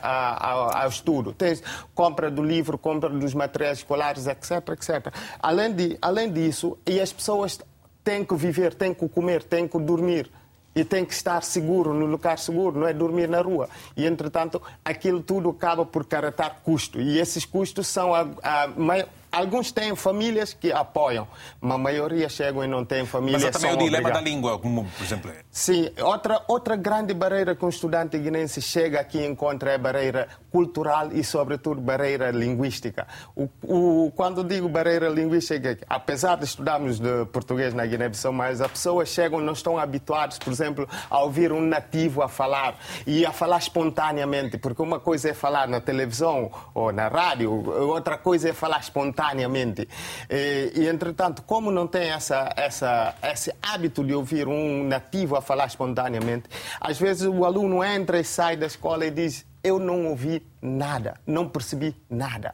a- ao, estudo. Tem compra do livro, compra dos materiais escolares, etc, etc. Além, de, além disso, e as pessoas têm que viver, têm que comer, têm que dormir. E tem que estar seguro, no lugar seguro, não é dormir na rua. E, entretanto, aquilo tudo acaba por caratar custo. E esses custos são. A, a mai- Alguns têm famílias que apoiam, mas a maioria chegam e não têm família. Mas também o dilema obrigados. da língua, como, por exemplo. é. Sim, outra, outra grande barreira que um estudante guinense chega aqui e encontra é a barreira cultural e, sobretudo, barreira linguística. O, o, quando digo barreira linguística, apesar de estudarmos de português na Guiné-Bissau, mas as pessoas chegam não estão habituadas, por exemplo, a ouvir um nativo a falar e a falar espontaneamente, porque uma coisa é falar na televisão ou na rádio, outra coisa é falar espontaneamente. E, e entretanto, como não tem essa, essa, esse hábito de ouvir um nativo a falar espontaneamente, às vezes o aluno entra e sai da escola e diz: Eu não ouvi nada, não percebi nada.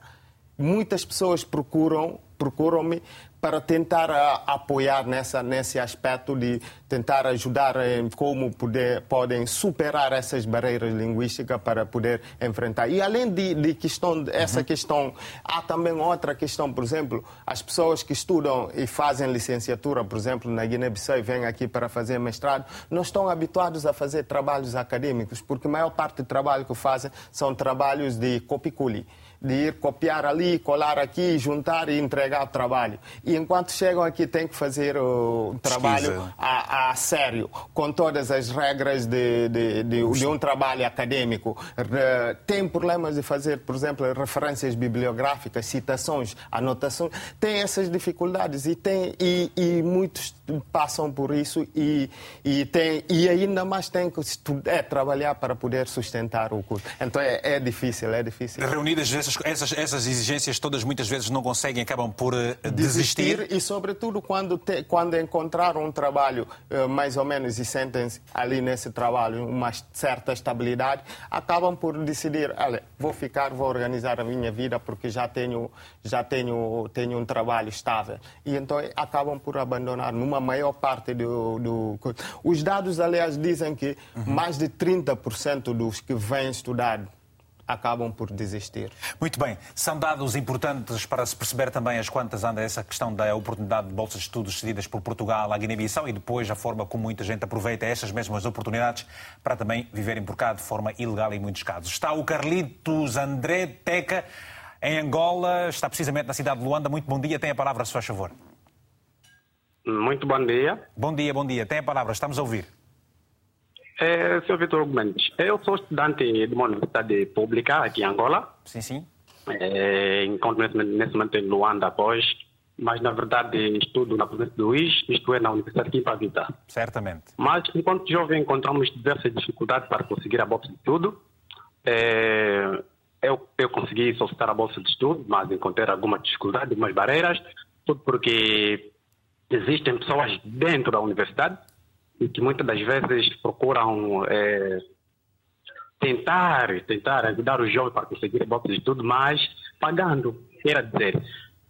Muitas pessoas procuram procuram-me para tentar uh, apoiar nessa, nesse aspecto de tentar ajudar em como poder, podem superar essas barreiras linguísticas para poder enfrentar. E além de, de questão, essa uhum. questão, há também outra questão, por exemplo, as pessoas que estudam e fazem licenciatura, por exemplo, na Guiné-Bissau e vêm aqui para fazer mestrado, não estão habituados a fazer trabalhos acadêmicos, porque a maior parte do trabalho que fazem são trabalhos de copiculi de ir copiar ali, colar aqui, juntar e entregar o trabalho. E enquanto chegam aqui, têm que fazer o trabalho a, a, sério, com todas as regras de, de, de, de, um trabalho acadêmico. Tem problemas de fazer, por exemplo, referências bibliográficas, citações, anotações. Tem essas dificuldades e, tem, e, e muitos passam por isso e, e, tem, e ainda mais têm que estudar, é, trabalhar para poder sustentar o curso. Então é, é difícil, é difícil. Reunidas essas, essas, essas exigências todas muitas vezes não conseguem, acabam por uh, desistir. desistir. E, sobretudo, quando, te, quando encontraram um trabalho uh, mais ou menos e sentem-se ali nesse trabalho uma certa estabilidade, acabam por decidir: olha, vou ficar, vou organizar a minha vida porque já tenho, já tenho, tenho um trabalho estável. E então acabam por abandonar numa maior parte do. do... Os dados, aliás, dizem que uhum. mais de 30% dos que vêm estudar acabam por desistir. Muito bem. São dados importantes para se perceber também as quantas anda essa questão da oportunidade de bolsas de estudos cedidas por Portugal à Guiné-Bissau e depois a forma como muita gente aproveita essas mesmas oportunidades para também viverem por cá de forma ilegal em muitos casos. Está o Carlitos André Teca em Angola, está precisamente na cidade de Luanda. Muito bom dia, tem a palavra, se faz favor. Muito bom dia. Bom dia, bom dia. Tem a palavra, estamos a ouvir. É, Sr. Vitor Gomes, eu sou estudante de uma universidade pública aqui em Angola. Sim, sim. É, encontro nesse, nesse momento em Luanda após, mas na verdade estudo na província do Luís, isto é, na Universidade de Impavita. Certamente. Mas enquanto jovem encontramos diversas dificuldades para conseguir a bolsa de estudo. É, eu, eu consegui solicitar a bolsa de estudo, mas encontrei algumas dificuldades, algumas barreiras, tudo porque existem pessoas dentro da universidade e que muitas das vezes procuram é, tentar, tentar ajudar o jovem para conseguir bolsa de estudo, mas pagando. Quer dizer,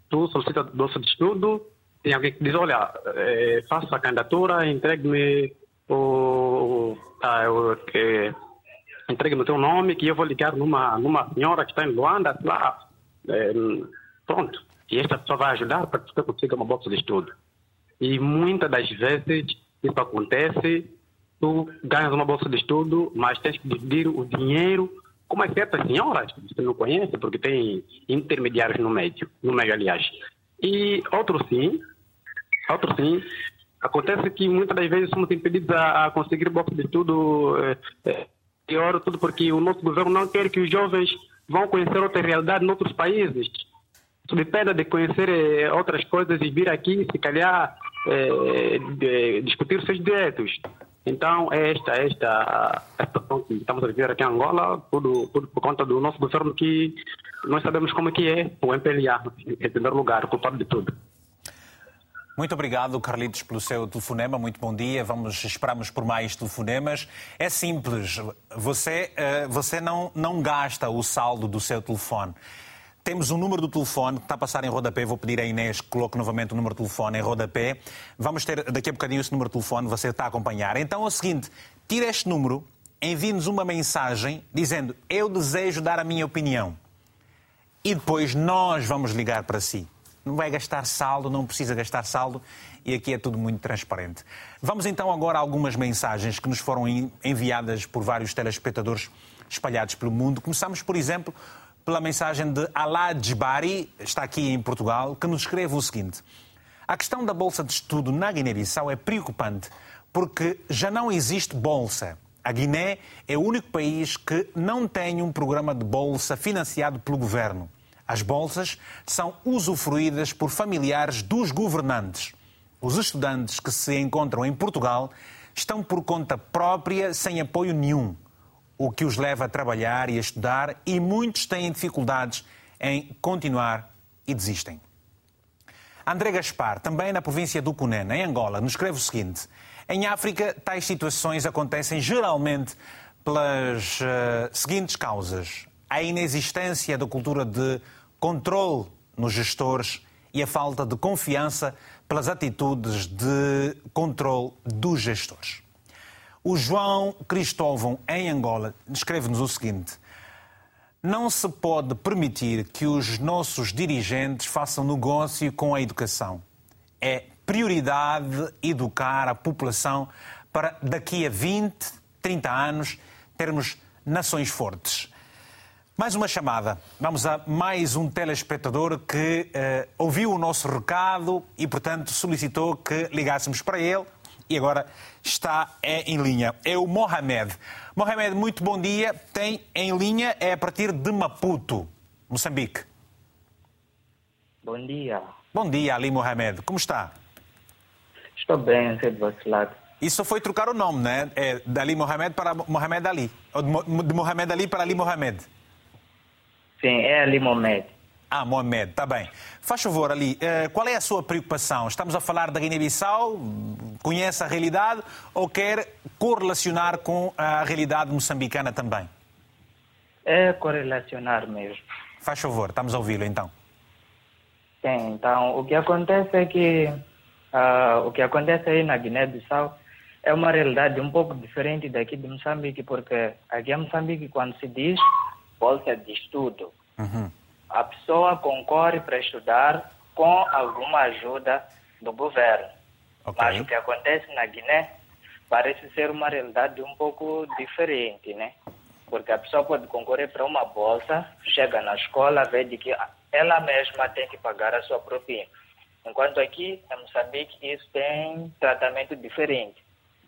tu solicita bolsa de estudo, tem alguém que diz, olha, é, faça a candidatura, entregue-me o, o que, entregue-me o teu nome que eu vou ligar numa, numa senhora que está em Luanda, lá, é, pronto. E esta pessoa vai ajudar para que você consiga uma bolsa de estudo. E muitas das vezes isso acontece, tu ganhas uma bolsa de estudo, mas tens que dividir o dinheiro com as certas senhoras que você não conhece, porque tem intermediários no meio, no meio, aliás. E outro sim, outro sim, acontece que muitas das vezes somos impedidos a, a conseguir bolsa de estudo é, é, pior, tudo porque o nosso governo não quer que os jovens vão conhecer outra realidade em outros países. Sob pena de conhecer é, outras coisas e vir aqui, se calhar, é, de discutir seus direitos. Então, é esta, é esta a situação que estamos a viver aqui em Angola, tudo, tudo por conta do nosso governo que nós sabemos como é que é o MPLA, em primeiro lugar, culpado de tudo. Muito obrigado, Carlitos, pelo seu telefonema. Muito bom dia. Vamos esperamos por mais telefonemas. É simples. Você, eh, você não, não gasta o saldo do seu telefone. Temos um número do telefone que está a passar em rodapé. Vou pedir à Inês que coloque novamente o número de telefone em rodapé. Vamos ter daqui a bocadinho esse número de telefone, você está a acompanhar. Então é o seguinte: tira este número, envie-nos uma mensagem dizendo eu desejo dar a minha opinião. E depois nós vamos ligar para si. Não vai gastar saldo, não precisa gastar saldo e aqui é tudo muito transparente. Vamos então agora a algumas mensagens que nos foram enviadas por vários telespectadores espalhados pelo mundo. Começamos, por exemplo, pela mensagem de Alad está aqui em Portugal, que nos escreve o seguinte: A questão da bolsa de estudo na Guiné-Bissau é preocupante porque já não existe bolsa. A Guiné é o único país que não tem um programa de bolsa financiado pelo governo. As bolsas são usufruídas por familiares dos governantes. Os estudantes que se encontram em Portugal estão por conta própria, sem apoio nenhum, o que os leva a trabalhar e a estudar, e muitos têm dificuldades em continuar e desistem. André Gaspar, também na província do Cunene, em Angola, nos escreve o seguinte: Em África, tais situações acontecem geralmente pelas uh, seguintes causas: a inexistência da cultura de controle nos gestores e a falta de confiança pelas atitudes de controle dos gestores. O João Cristóvão, em Angola, escreve-nos o seguinte: Não se pode permitir que os nossos dirigentes façam negócio com a educação. É prioridade educar a população para daqui a 20, 30 anos termos nações fortes. Mais uma chamada. Vamos a mais um telespectador que uh, ouviu o nosso recado e, portanto, solicitou que ligássemos para ele e agora está é, em linha. É o Mohamed. Mohamed, muito bom dia. Tem em linha, é a partir de Maputo, Moçambique. Bom dia. Bom dia, Ali Mohamed. Como está? Estou bem, sei do vosso lado. Isso foi trocar o nome, né? É de Ali Mohamed para Mohamed Ali. Ou de Mohamed Ali para Ali Mohamed. Sim, é Ali Mohamed. Ah, Mohamed, está bem. Faz favor, Ali, eh, qual é a sua preocupação? Estamos a falar da Guiné-Bissau, conhece a realidade ou quer correlacionar com a realidade moçambicana também? É correlacionar mesmo. Faz favor, estamos a ouvi-lo então. Sim, então o que acontece é que uh, o que acontece aí na Guiné-Bissau é uma realidade um pouco diferente daqui de Moçambique, porque aqui em Moçambique, quando se diz bolsa de estudo. Uhum. A pessoa concorre para estudar com alguma ajuda do governo. Okay. Mas o que acontece na Guiné parece ser uma realidade um pouco diferente, né? Porque a pessoa pode concorrer para uma bolsa, chega na escola, vê de que ela mesma tem que pagar a sua propina. Enquanto aqui, em Moçambique, isso tem tratamento diferente.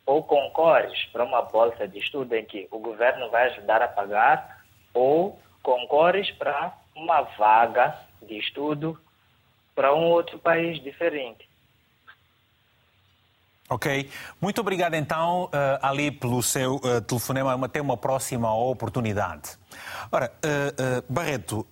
Ou concorres para uma bolsa de estudo em que o governo vai ajudar a pagar, ou concorres para uma vaga de estudo para um outro país diferente. Ok. Muito obrigado então, uh, Ali, pelo seu uh, telefonema. Até uma próxima oportunidade. Ora, uh, Barreto,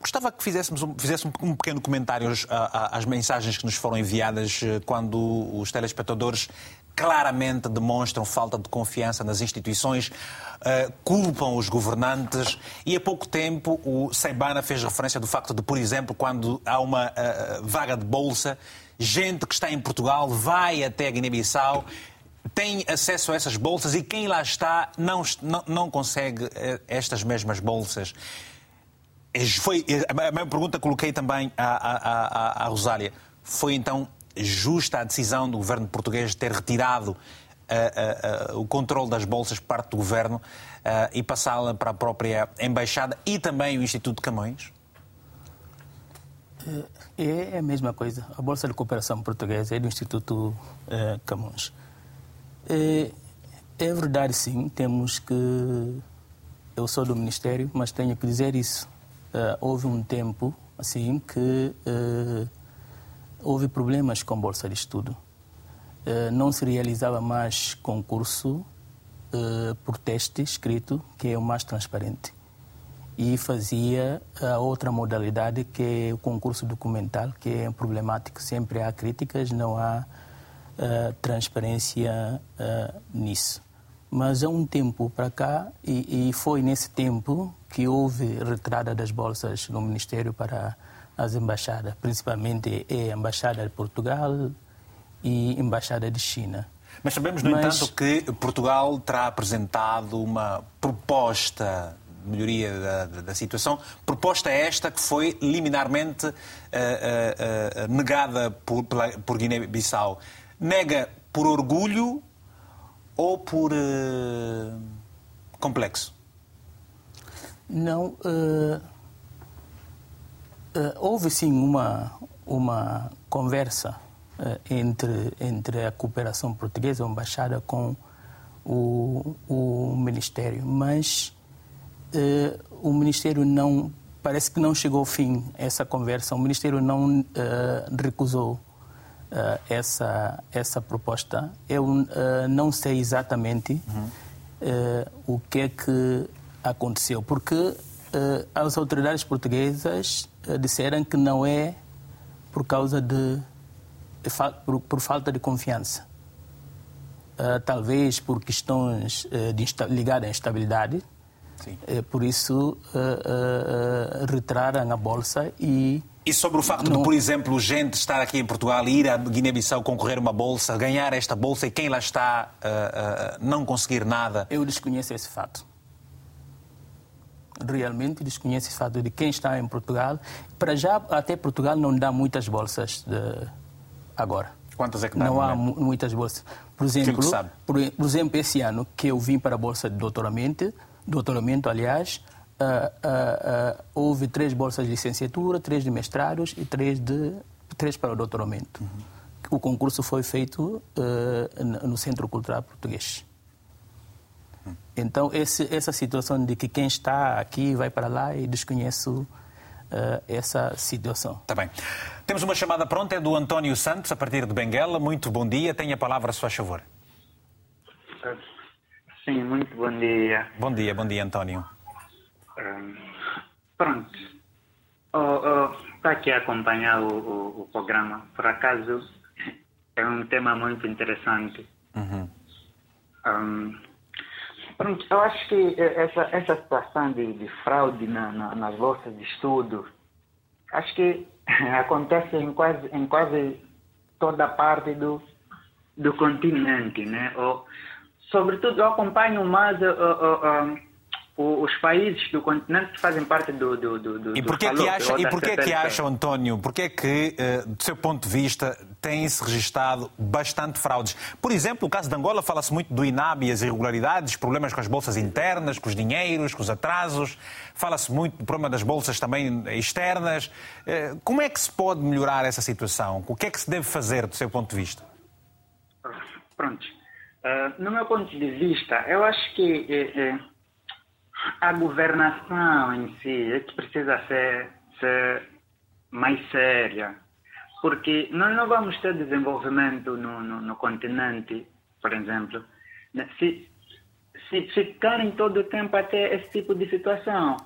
gostava que fizéssemos um, fizéssemos um pequeno comentário às, às mensagens que nos foram enviadas quando os telespectadores claramente demonstram falta de confiança nas instituições, uh, culpam os governantes e há pouco tempo o Seibana fez referência do facto de, por exemplo, quando há uma uh, vaga de bolsa, gente que está em Portugal vai até a Guiné-Bissau tem acesso a essas bolsas e quem lá está não, não, não consegue estas mesmas bolsas. Foi, a mesma pergunta coloquei também à, à, à, à Rosália. Foi então justa a decisão do governo português de ter retirado uh, uh, uh, o controle das bolsas por parte do governo e passá-la para a própria embaixada e também o Instituto de Camões? É, é a mesma coisa. A Bolsa de Cooperação Portuguesa é do Instituto Camões. É, é verdade, sim, temos que. Eu sou do Ministério, mas tenho que dizer isso. houve um tempo, assim, que houve problemas com bolsa de estudo. Uh, não se realizava mais concurso uh, por teste escrito, que é o mais transparente. E fazia a outra modalidade, que é o concurso documental, que é problemático. Sempre há críticas, não há transparência nisso. Mas há um tempo para cá, e foi nesse tempo que houve retirada das bolsas no Ministério para as embaixadas, principalmente a Embaixada de Portugal e a Embaixada de China. Mas sabemos, no Mas... entanto, que Portugal terá apresentado uma proposta de melhoria da, da situação, proposta esta que foi liminarmente uh, uh, uh, negada por, por Guiné-Bissau. Nega por orgulho ou por complexo? Não. Uh, houve sim uma, uma conversa uh, entre, entre a cooperação portuguesa, a embaixada, com o, o Ministério, mas uh, o Ministério não parece que não chegou ao fim essa conversa. O Ministério não uh, recusou uh, essa essa proposta. Eu não sei exatamente uhum. o que é que aconteceu, porque as autoridades portuguesas disseram que não é por causa de por, por falta de confiança. Uh, talvez por questões ligadas à instabilidade. Uh, por isso, retiraram a bolsa e. E sobre o facto não... de, por exemplo, gente estar aqui em Portugal, ir à Guiné-Bissau concorrer uma bolsa, ganhar esta bolsa e quem lá está não conseguir nada? Eu desconheço esse fato realmente desconheço esse fato de quem está em Portugal. Para já, até Portugal não dá muitas bolsas de, agora. Quantas é que dá? Não há muitas bolsas. Por exemplo, por, por, exemplo, esse ano que eu vim para a bolsa de doutoramento, doutoramento aliás, uh, uh, uh, houve três bolsas de licenciatura, três de mestrados e três, de, três para o doutoramento. Uhum. O concurso foi feito no Centro Cultural Português. Então, esse, essa situação de que quem está aqui vai para lá e desconheço uh, essa situação. Está bem. Temos uma chamada pronta, é do António Santos, a partir de Benguela. Muito bom dia. Tenha a palavra, se faz favor. Sim, muito bom dia. Bom dia, bom dia, António. Um, pronto. Oh, oh, está aqui a acompanhar o, o, o, programa. Por acaso, é um tema muito interessante. Uhum. Um, Pronto, eu acho que essa, essa situação de, de fraude na, na, nas bolsas de estudo, acho que acontece em quase, em quase toda parte do, do continente, né? Ou, sobretudo, eu acompanho mais uh, uh, uh, os países do continente que fazem parte do, do, do, e porquê que acha E porquê que acha, António, porquê que, eh, do seu ponto de vista, tem-se registado bastante fraudes? Por exemplo, o caso de Angola fala-se muito do INAB e as irregularidades, problemas com as bolsas internas, com os dinheiros, com os atrasos, fala-se muito do problema das bolsas também externas. Eh, como é que se pode melhorar essa situação? O que é que se deve fazer, do seu ponto de vista? Pronto. Uh, no meu ponto de vista, eu acho que a governação em si é que precisa ser, ser mais séria, porque nós não vamos ter desenvolvimento no, no, no continente, por exemplo, se, se ficarem todo o tempo até esse tipo de situação,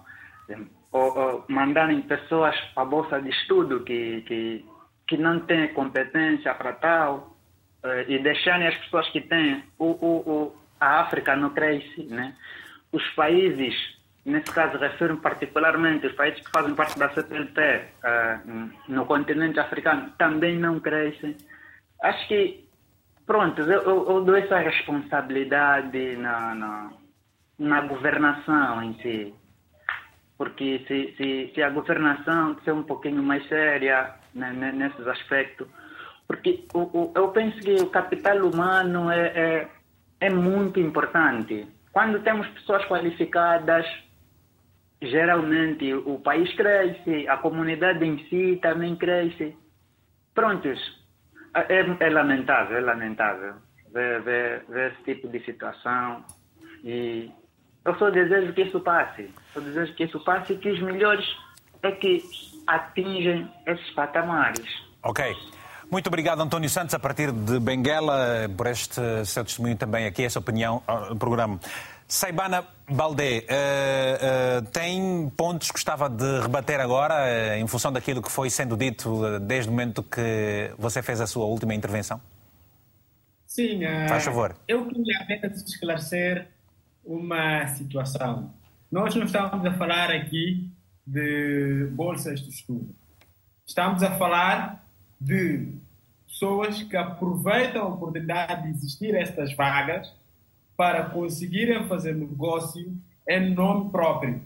ou, ou mandarem pessoas para a bolsa de estudo que, que, que não têm competência para tal, eh, e deixarem as pessoas que têm, o, o, o, a África não cresce, né? Os países, nesse caso refiro particularmente os países que fazem parte da CPLP uh, ah, no continente africano, também não crescem. Acho que, pronto, eu, eu dou essa responsabilidade na, na, na, governação em si. Porque se, se, se a governação ser um pouquinho mais séria né, nesses aspectos, porque o, o, eu penso que o capital humano é, é, é muito importante quando temos pessoas qualificadas, geralmente o país cresce, a comunidade em si também cresce. Prontos. É, é lamentável, é lamentável ver, ver, ver, esse tipo de situação. E eu só desejo que isso passe. Só desejo que isso passe e que os melhores é que atingem esses patamares. Ok. Muito obrigado, António Santos, a partir de Benguela, por este seu testemunho também aqui, essa opinião no programa. Saibana Baldé, uh, uh, tem pontos que gostava de rebater agora, uh, em função daquilo que foi sendo dito desde o momento que você fez a sua última intervenção? Sim. Faz favor. Eu queria apenas esclarecer uma situação. Nós não estamos a falar aqui de bolsas de estudo. Estamos a falar de pessoas que aproveitam a oportunidade de existir estas vagas para conseguirem fazer negócio em nome próprio.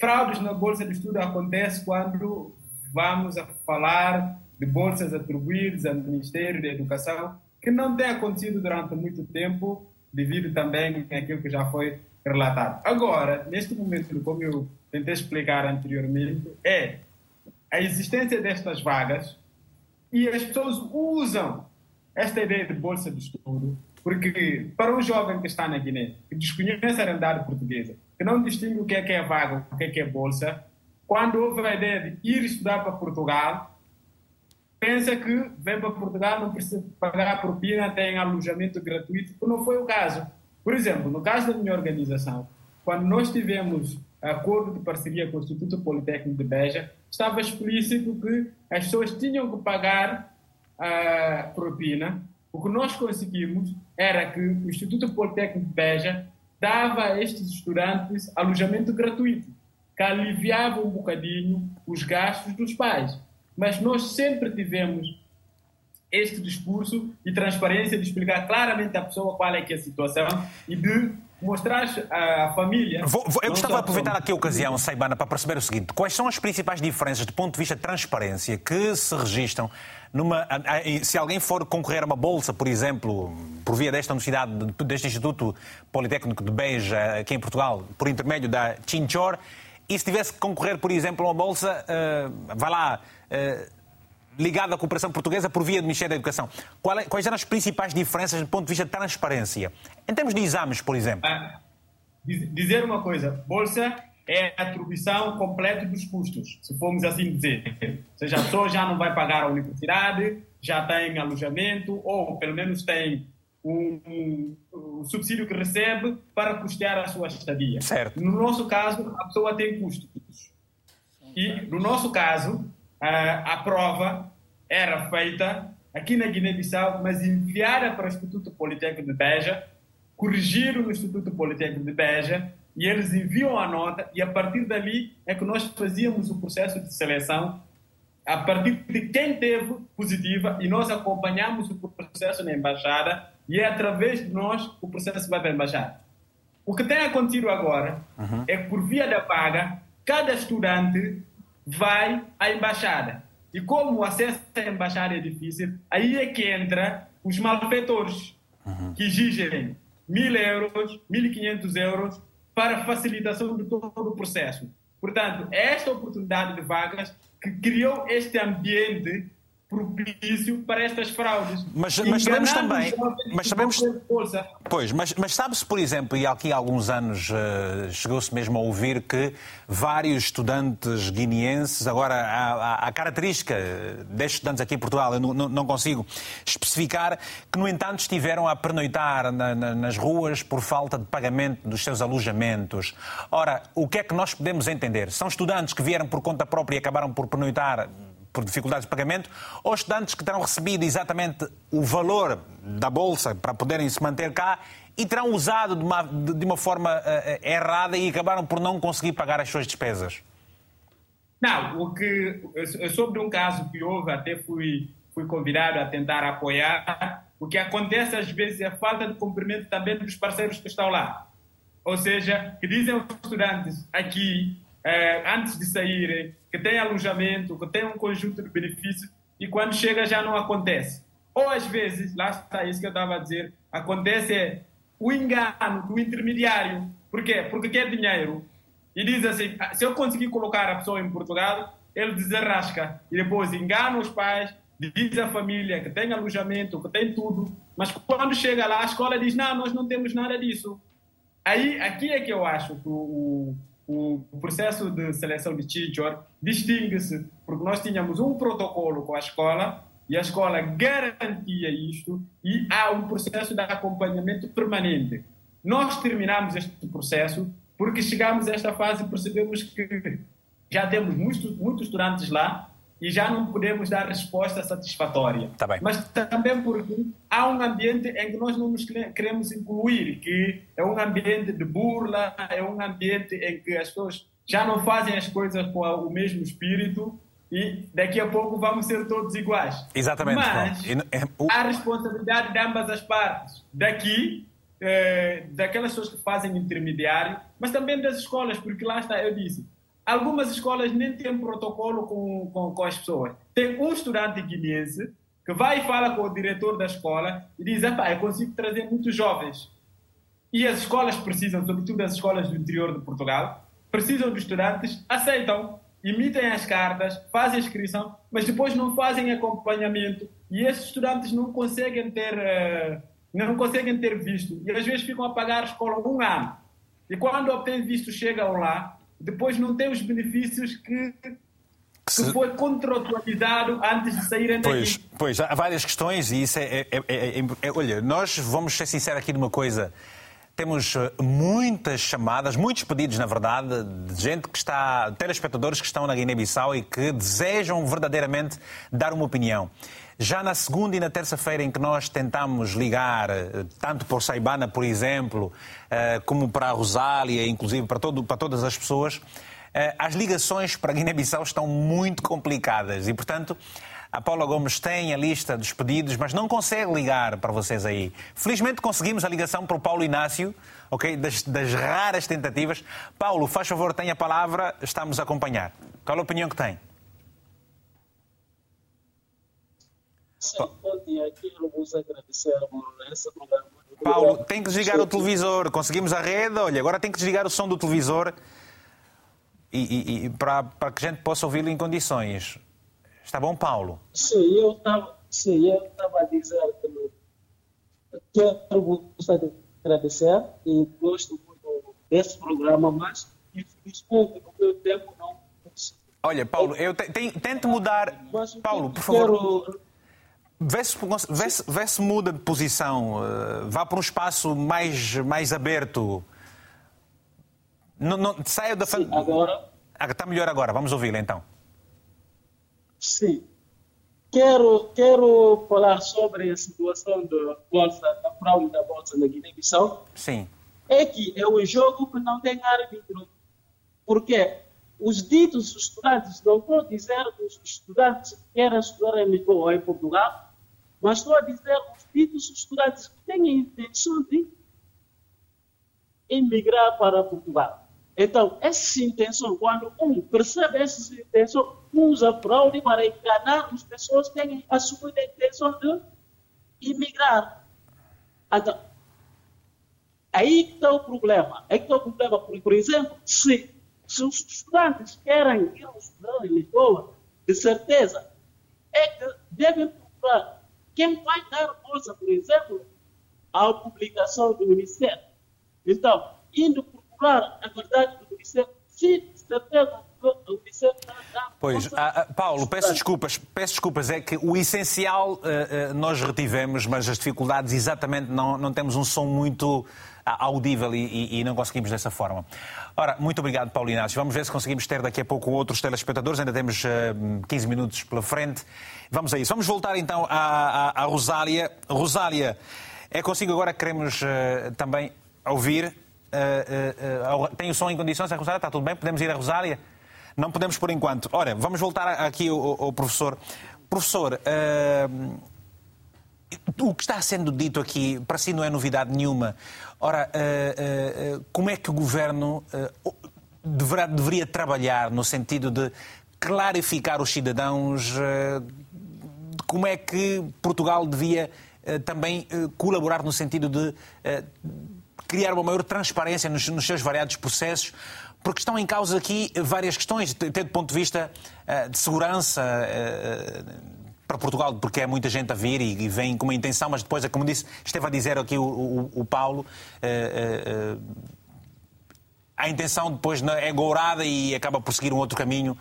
Fraudes na bolsa de estudo acontece quando vamos a falar de bolsas atribuídas ao Ministério da Educação, que não tem acontecido durante muito tempo, devido também àquilo que já foi relatado. Agora, neste momento, como eu tentei explicar anteriormente, é a existência destas vagas e as pessoas usam esta ideia de bolsa de estudo Porque para um jovem que está na Guiné, que desconhece a realidade portuguesa, que não distingue o que é que é vaga, o que é que é bolsa, quando houve a ideia de ir estudar para Portugal, pensa que vem para Portugal, não precisa pagar propina, tem alojamento gratuito, que não foi o caso. Por exemplo, no caso da minha organização, quando nós tivemos acordo de parceria com o Instituto Politécnico de Beja, estava explícito que as pessoas tinham que pagar a propina. O que nós conseguimos era que o Instituto Politécnico de Beja dava a estes estudantes alojamento gratuito, que aliviava um bocadinho os gastos dos pais. Mas nós sempre tivemos este discurso de transparência, de explicar claramente à pessoa qual é que é a situação e de mostrar à família. Vou, vou, eu gostava de aproveitar aqui a ocasião, Saibana, para perceber o seguinte: quais são as principais diferenças do ponto de vista de transparência que se registram numa. Se alguém for concorrer a uma bolsa, por exemplo, por via desta universidade, deste Instituto Politécnico de Beja, aqui em Portugal, por intermédio da Chinchor, e se tivesse que concorrer, por exemplo, a uma bolsa, uh, vai lá. Uh, ligado à cooperação portuguesa por via do Ministério da Educação. É, quais eram as principais diferenças do ponto de vista de transparência? Em termos de exames, por exemplo. Ah, dizer uma coisa, bolsa é a atribuição completa dos custos, se formos assim dizer. Ou seja, a pessoa já não vai pagar a universidade, já tem alojamento, ou pelo menos tem um, um, um, subsídio que recebe para custear a sua estadia. Certo. No nosso caso, a pessoa tem custos. E, no nosso caso, a, a prova era feita aqui na Guiné-Bissau, mas enviada para o Instituto Politécnico de Beja, corrigiram no Instituto Politécnico de Beja, e eles enviam a nota, e a partir dali é que nós fazíamos o processo de seleção a partir de quem teve positiva e nós acompanhamos o processo na embaixada e é através de nós o processo vai para a embaixada. O que tem acontecido agora uhum. é que por via da paga, cada estudante vai à embaixada. E como o acesso à embaixada é difícil, aí é que entra os malfeitores, uhum. que exigem mil euros, mil e quinhentos euros para facilitação de todo o processo. Portanto, é esta oportunidade de vagas que criou este ambiente propício para estas fraudes. Mas, mas sabemos também. Mas sabemos, pois, mas, mas sabe-se, por exemplo, e aqui há alguns anos uh, chegou-se mesmo a ouvir que vários estudantes guineenses, agora a, a, característica destes estudantes aqui em Portugal, eu não, não, consigo especificar, que no entanto estiveram a pernoitar na, na, nas ruas por falta de pagamento dos seus alojamentos. Ora, o que é que nós podemos entender? São estudantes que vieram por conta própria e acabaram por pernoitar por dificuldades de pagamento, ou estudantes que terão recebido exatamente o valor da bolsa para poderem se manter cá e terão usado de uma, de uma forma uh, errada e acabaram por não conseguir pagar as suas despesas? Não, o que sobre um caso que houve, até fui, fui convidado a tentar apoiar. O que acontece às vezes é a falta de cumprimento também dos parceiros que estão lá. Ou seja, que dizem os estudantes aqui, eh, antes de saírem, que tem alojamento, que tem um conjunto de benefícios e quando chega já não acontece. Ou às vezes, lá está isso que eu estava a dizer, acontece é o engano do intermediário. Por quê? Porque quer dinheiro. E diz assim, ah, se eu conseguir colocar a pessoa em Portugal, ele desarrasca. E depois engana os pais, diz à família que tem alojamento, que tem tudo. Mas quando chega lá, a escola diz, não, nós não temos nada disso. Aí, aqui é que eu acho que o, o processo de seleção de teacher distingue-se porque nós tínhamos um protocolo com a escola e a escola garantia isto e há um processo de acompanhamento permanente. Nós terminamos este processo porque chegamos a esta fase e percebemos que já temos muitos, muitos estudantes lá e já não podemos dar resposta satisfatória. Tá Mas também porque há um ambiente em que nós não nos queremos incluir, que é um ambiente de burla, é um ambiente em que as pessoas já não fazem as coisas com o mesmo espírito e daqui a pouco vamos ser todos iguais. Exatamente. Mas é, há responsabilidade de ambas as partes. Daqui, eh, daquelas pessoas que fazem intermediário, mas também das escolas, porque lá está, eu disse, Algumas escolas nem têm protocolo com, com, com as pessoas. Tem um estudante guineense que vai e fala com o diretor da escola e diz: eu consigo trazer muitos jovens. E as escolas precisam, sobretudo as escolas do interior de Portugal, precisam de estudantes, aceitam, emitem as cartas, fazem inscrição, mas depois não fazem acompanhamento. E esses estudantes não conseguem ter uh, não conseguem ter visto e às vezes ficam a pagar a escola um ano. E quando obtêm visto, chegam lá, depois não têm os benefícios que, que foi contratualizado antes de saírem daqui. Pois, pois, há várias questões e isso é, é, é, é, Olha, nós vamos ser sinceros aqui numa coisa. Temos eh, muitas chamadas, muitos pedidos, na verdade, de gente que está, telespectadores que estão na Guiné-Bissau e que desejam verdadeiramente dar uma opinião. Já na segunda e na terça-feira em que nós tentamos ligar, eh, tanto por Saibana, por exemplo, eh, como para a Rosália, inclusive para, todo, para todas as pessoas, as ligações para Guiné-Bissau estão muito complicadas e, portanto, a Paula Gomes tem a lista dos pedidos, mas não consegue ligar para vocês aí. Felizmente conseguimos a ligação para o Paulo Inácio, ok? Das, das raras tentativas. Paulo, faz favor, tenha a palavra, estamos a acompanhar. Qual a opinião que tem? Sim, bom dia. Quero vos agradecer por esse programa. Paulo, tem que desligar o televisor. Conseguimos a rede, olha, agora tem que desligar o som do televisor e, e, e para, para que a gente possa ouvi-lo em condições. Está bom, Paulo? Sim, eu estava sim, eu estava a dizer que quero vos agradecer e gosto muito desse programa, mas infelizmente no meu tempo não Olha, Paulo, eu te, te, tento mudar. Paulo, por favor. Quero... Vê se, vê, se, vê se muda de posição. Uh, vá para um espaço mais, mais aberto. Não, não, saia da. Sim, agora. Ah, está melhor agora. Vamos ouvi-lo então. Sim. Quero, quero falar sobre a situação da bolsa, da fraude da bolsa na Guiné-Bissau. Sim. É que é um jogo que não tem árbitro. Porque os ditos estudantes, não a dizer os estudantes que querem estudar em Lisboa ou em Portugal, mas estou a dizer os ditos estudantes que têm a intenção de emigrar para Portugal. Então, essa intenção, quando um percebe essa intenção, usa fraude para enganar as pessoas que têm a intenção de imigrar. Então, aí que está o problema. Aí que está o problema. Por, por exemplo, se, se os estudantes querem ir estudar em Lisboa, de certeza, é que devem procurar quem vai dar bolsa, por exemplo, à publicação do Ministério. Então, indo procurar a verdade do Ministério, se certeza Pois, ah, ah, Paulo, peço desculpas, peço desculpas, é que o essencial uh, uh, nós retivemos, mas as dificuldades exatamente não, não temos um som muito audível e, e, não conseguimos dessa forma. Ora, muito obrigado, Paulo Inácio. Vamos ver se conseguimos ter daqui a pouco outros telespectadores, ainda temos uh, 15 minutos pela frente. Vamos a isso. Vamos voltar então à, à, à Rosália. Rosália, é consigo agora que queremos também ouvir. tem o som em condições, a Rosália? Está tudo bem? Podemos ir à Rosália? Não podemos por enquanto. Ora, vamos voltar aqui ao, ao professor. Professor, uh, o que está sendo dito aqui, para si não é novidade nenhuma. Ora, uh, uh, como é que o governo deverá, deveria trabalhar no sentido de clarificar os cidadãos? Como é que Portugal devia também colaborar no sentido de criar uma maior transparência nos, seus variados processos? porque estão em causa aqui várias questões, até do ponto de vista de segurança para Portugal, porque é muita gente a vir e, vem com uma intenção, mas depois, é como disse, esteve a dizer aqui o, Paulo, a intenção depois é gourada e acaba por seguir um outro caminho,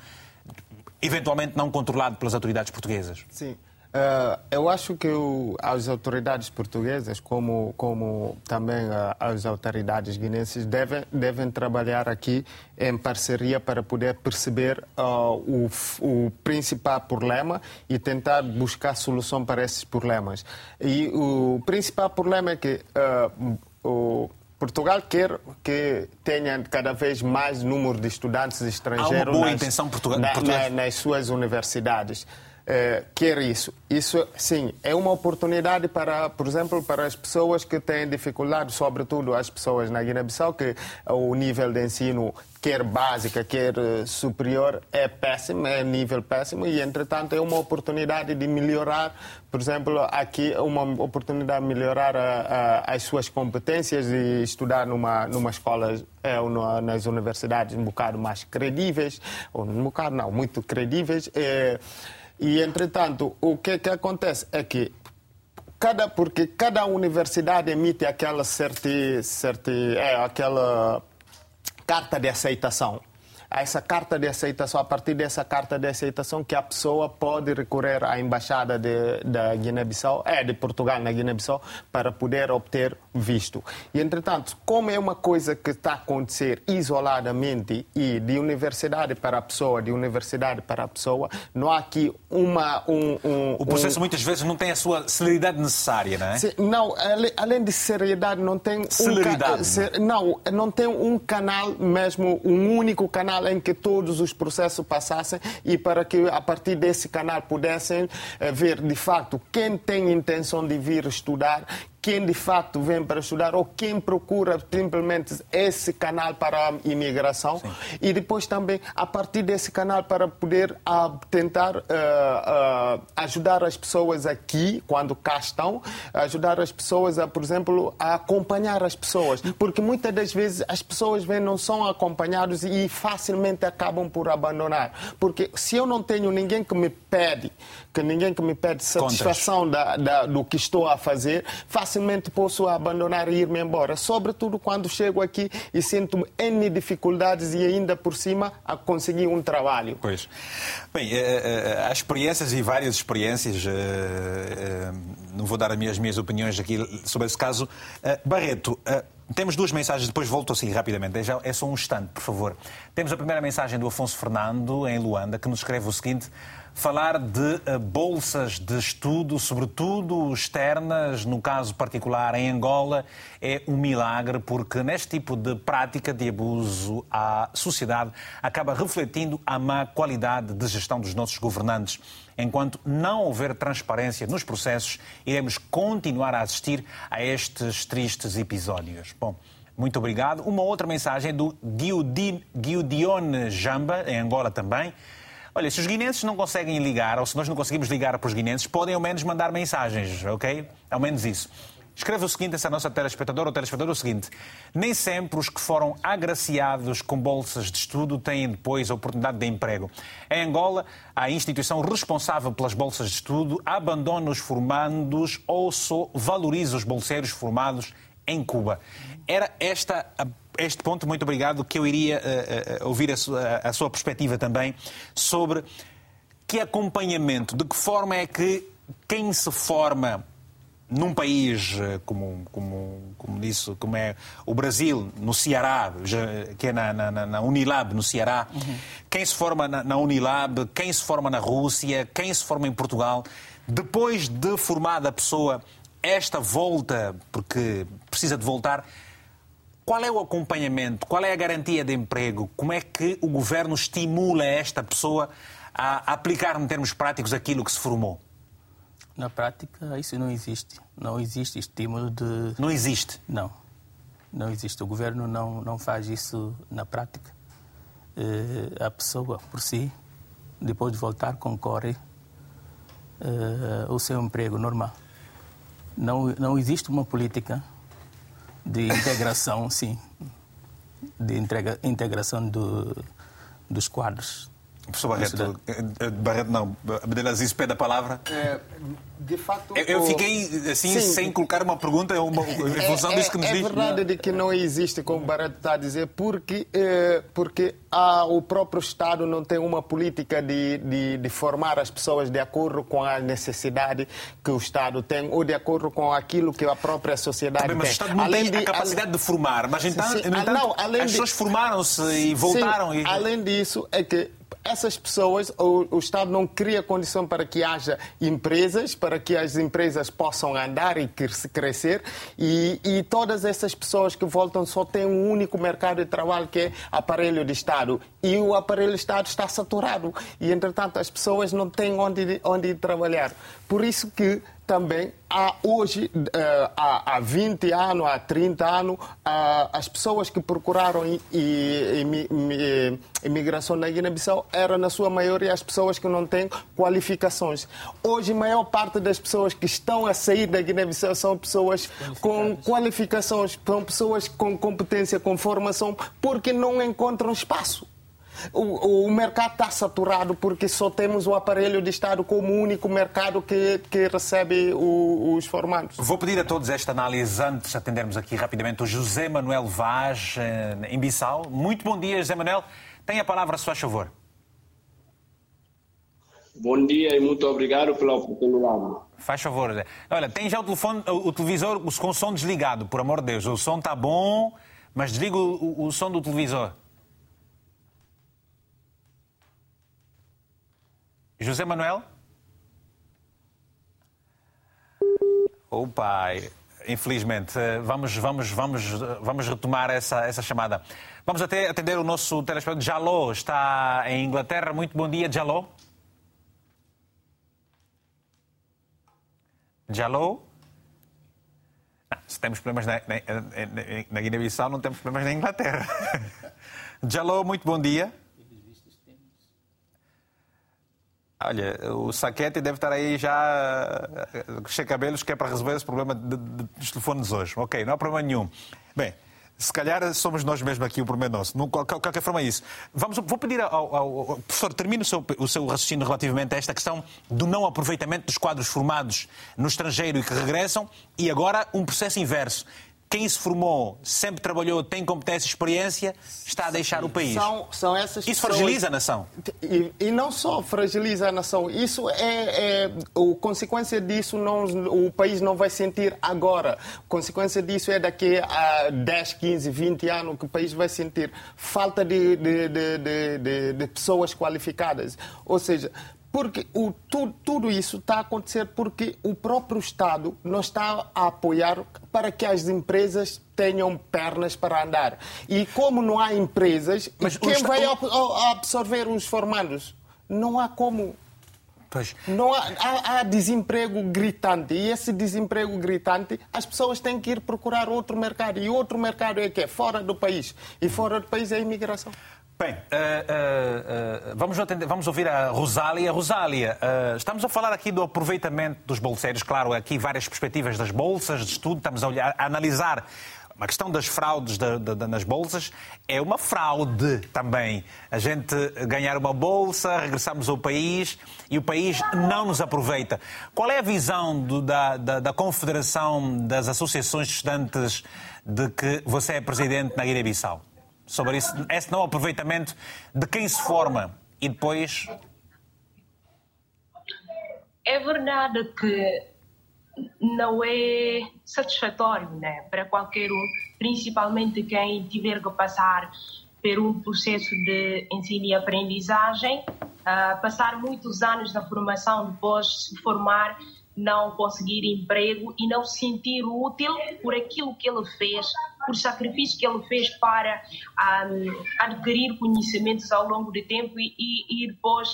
eventualmente não controlado pelas autoridades portuguesas. Sim. Uh, eu acho que o, as autoridades portuguesas, como, como também uh, as autoridades guinenses, devem, devem trabalhar aqui em parceria para poder perceber uh, o, o principal problema e tentar buscar solução para esses problemas. E o principal problema é que o Portugal quer que tenha cada vez mais número de estudantes estrangeiros Há uma boa nas, intenção Portugal, na, na, nas suas universidades é, quer isso. Isso, sim, é uma oportunidade para, por exemplo, para as pessoas que têm dificuldade, sobretudo as pessoas na Guiné-Bissau, que o nível de ensino, quer básica, quer eh, superior, é péssimo, é nível péssimo, e, entretanto, é uma oportunidade de melhorar, por exemplo, aqui, uma oportunidade de melhorar a, a, as suas competências e estudar numa, numa escola é, nas universidades um bocado mais credíveis, ou um bocado não, muito credíveis. É, e, entretanto, o que, que acontece é que cada, porque cada universidade emite aquela, certi, certi, é, aquela carta de aceitação essa carta de aceitação, a partir dessa carta de aceitação que a pessoa pode recorrer à embaixada de, da Guiné-Bissau, é de Portugal na Guiné-Bissau, para poder obter visto. E entretanto, como é uma coisa que está a acontecer isoladamente e de universidade para a pessoa, de universidade para a pessoa, não há aqui uma um, um o processo um... muitas vezes não tem a sua celeridade necessária, não é? Não, além de seriedade, não tem celeridade. Um, não, não tem um canal mesmo, um único canal canal em que todos os processos passassem e para que a partir desse canal pudessem eh, ver de facto quem tem intenção de vir estudar, quem de fato vem para estudar ou quem procura simplesmente esse canal para a imigração. Sim. e depois também a partir desse canal para poder uh, tentar uh, uh, ajudar as pessoas aqui quando cá estão, ajudar as pessoas a, por exemplo, a acompanhar as pessoas, porque muitas das vezes as pessoas vêm não são acompanhados e facilmente acabam por abandonar, porque se eu não tenho ninguém que me pede, que ninguém que me pede satisfação da, da, do que estou a fazer, facilmente posso abandonar e ir-me embora. Sobretudo quando chego aqui e sinto N dificuldades e ainda por cima a conseguir um trabalho. Pois. Bem, eh, eh, há experiências e várias experiências. Eh, não vou dar as minhas, minhas opiniões aqui sobre esse caso. Barreto, temos duas mensagens, depois volto assim rapidamente. É só um instante, por favor. Temos a primeira mensagem do Afonso Fernando, em Luanda, que nos escreve o seguinte falar de eh, bolsas de estudo, sobretudo externas, no caso particular em Angola, é um milagre, porque neste tipo de prática de abuso, a sociedade acaba refletindo a má qualidade de gestão dos nossos governantes. Enquanto não houver transparência nos processos, iremos continuar a assistir a estes tristes episódios. Bom, muito obrigado. Uma outra mensagem do Guiodione Jamba, em Angola também. Olha, se os guinenses não conseguem ligar, ou se nós não conseguimos ligar para os guinenses, podem ao menos mandar mensagens, ok? Ao menos isso. Escreve o seguinte, essa nossa telespectadora ou telespectador, o seguinte. Nem sempre os que foram agraciados com bolsas de estudo têm depois a oportunidade de emprego. Em Angola, a instituição responsável pelas bolsas de estudo abandona os formandos ou só valoriza os bolseiros formados em Cuba. Era esta a este ponto, muito obrigado, que eu iria uh, uh, ouvir a sua, a sua perspectiva também sobre que acompanhamento, de que forma é que quem se forma num país como, como, como disse, como é o Brasil, no Ceará, que é na, na, na Unilab, no Ceará, uhum. quem se forma na, na, Unilab, quem se forma na Rússia, quem se forma em Portugal, depois de formada a pessoa, esta volta, porque precisa de voltar, qual é o acompanhamento? Qual é a garantia de emprego? Como é que o governo estimula esta pessoa a aplicar, em termos práticos, aquilo que se formou? Na prática, isso não existe. Não existe estímulo de. Não existe? Não. Não existe. O governo não, não faz isso na prática. Eh, a pessoa, por si, depois de voltar, concorre eh, ao seu emprego normal. Não, não existe uma política de integração, sim, de integra, integração do, dos quadros. Professor Barreto, eh, eh, Barreto não, Abdelaziz pede a palavra. É, de fato... Eu, eu fiquei assim, sim, sem colocar uma pergunta uma, em função é, disso que nos é, diz. É verdade de que não existe, como o Barreto está a dizer, porque, é, porque a, o próprio Estado não tem uma política de, de, de, formar as pessoas de acordo com a necessidade que o Estado tem ou de acordo com aquilo que a própria sociedade Também, tem. Mas o Estado não além tem de, a capacidade de formar, mas então, sim, no entanto, não, as pessoas formaram-se e voltaram. Sim, e... Além disso, é que essas pessoas, o, o, Estado não cria condição para que haja empresas, para que as empresas possam andar e crescer, e, e todas essas pessoas que voltam só têm um único mercado de trabalho que é aparelho de Estado. E o aparelho de Estado está saturado. E, entretanto, as pessoas não têm onde, onde trabalhar. Por isso que também há hoje, uh, há, há 20 anos, há 30 anos, as pessoas que procuraram imigração na Guiné-Bissau eram, na sua maioria, as pessoas que não têm qualificações. Hoje, a maior parte das pessoas que estão a sair da Guiné-Bissau são pessoas com qualificações, são pessoas com competência, com formação, porque não encontram espaço. O, o mercado está saturado porque só temos o aparelho de Estado como único mercado que, que recebe o, os formandos. Vou pedir a todos esta análise antes de atendermos aqui rapidamente o José Manuel Vaz, eh, em Bissau. Muito bom dia, José Manuel. Tem a palavra, se faz favor. Bom dia e muito obrigado pela oportunidade. Faz favor. Olha, tem já o telefone, o televisor com o som desligado, por amor de Deus. O som está bom, mas desliga o, o, o som do televisor. José Manuel? Opa, infelizmente, vamos, vamos, vamos, vamos retomar essa, essa chamada. Vamos até atender o nosso telespectador. Jaló está em Inglaterra. Muito bom dia, Jaló. Jaló? Se temos problemas na, na, na Guiné-Bissau, não temos problemas na Inglaterra. Jaló, muito bom dia. Olha, o Saquete deve estar aí já cheio cabelos que é para resolver esse problema de, de, dos telefones hoje. Ok, não há problema nenhum. Bem, se calhar somos nós mesmos aqui o problema nosso. De qualquer forma é isso. Vamos, vou pedir ao, ao, ao professor, termine o seu, o seu raciocínio relativamente a esta questão do não aproveitamento dos quadros formados no estrangeiro e que regressam e agora um processo inverso quem se formou, sempre trabalhou, tem competência e experiência, está a deixar o país. São, são essas Isso pessoas... fragiliza a nação. E, e, não só fragiliza a nação, isso é, é a consequência disso não, o país não vai sentir agora. A consequência disso é daqui a 10, 15, 20 anos que o país vai sentir falta de, de, de, de pessoas qualificadas. Ou seja, porque o, tu, tudo isso está a acontecer porque o próprio Estado não está a apoiar para que as empresas tenham pernas para andar. E como não há empresas, Mas quem está... vai absorver os formandos? Não há como. Pois. Não há, há, há, desemprego gritante e esse desemprego gritante as pessoas têm que ir procurar outro mercado e outro mercado é que é fora do país e fora do país é a imigração. Bem, uh, uh, uh, vamos, atender, vamos, ouvir a Rosália. Rosália, estamos a falar aqui do aproveitamento dos bolseiros, claro, aqui várias perspectivas das bolsas de estudo, estamos a, olhar, a analisar a questão das fraudes de, de, de, nas bolsas é uma fraude também. A gente ganhar uma bolsa, regressamos ao país e o país não nos aproveita. Qual é a visão do, da, da, da, Confederação das Associações de Estudantes de que você é presidente na Guiné-Bissau? Sobre esse, esse não aproveitamento de quem se forma e depois. É verdade que não é satisfatório né, para qualquer um, principalmente quem tiver que passar por um processo de ensino e aprendizagem, uh, passar muitos anos na formação, depois se formar não conseguir emprego e não se sentir útil por aquilo que ele fez, por sacrifício que ele fez para um, adquirir conhecimentos ao longo do tempo e, e, e depois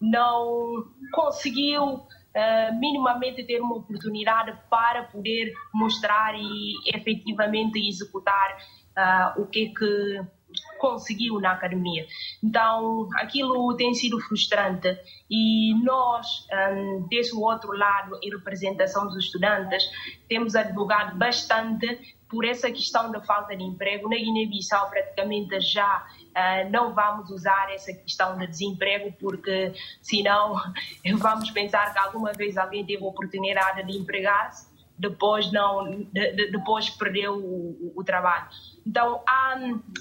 não conseguiu uh, minimamente ter uma oportunidade para poder mostrar e efetivamente executar uh, o que é que conseguiu na academia. Então, aquilo tem sido frustrante e nós, um, desse outro lado, em representação dos estudantes, temos advogado bastante por essa questão da falta de emprego. Na Guiné-Bissau, praticamente já uh, não vamos usar essa questão de desemprego, porque senão vamos pensar que alguma vez alguém teve a oportunidade de empregar-se depois não de, de, depois perdeu o, o, trabalho. Então há,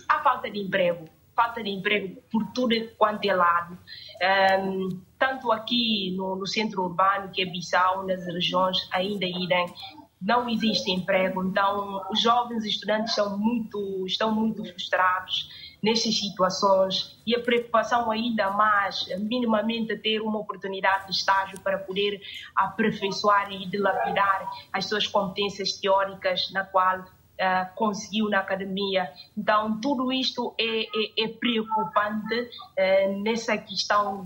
há falta de emprego, falta de emprego por tudo quanto é lado. Um, tanto aqui no, no, centro urbano, que é Bissau, nas regiões ainda irem, não existe emprego. Então os jovens estudantes são muito, estão muito frustrados nestas situações e a preocupação ainda mais, minimamente, ter uma oportunidade de estágio para poder aperfeiçoar e dilapidar as suas competências teóricas na qual Uh, conseguiu na academia. Então, tudo isto é, é, é preocupante uh, nessa questão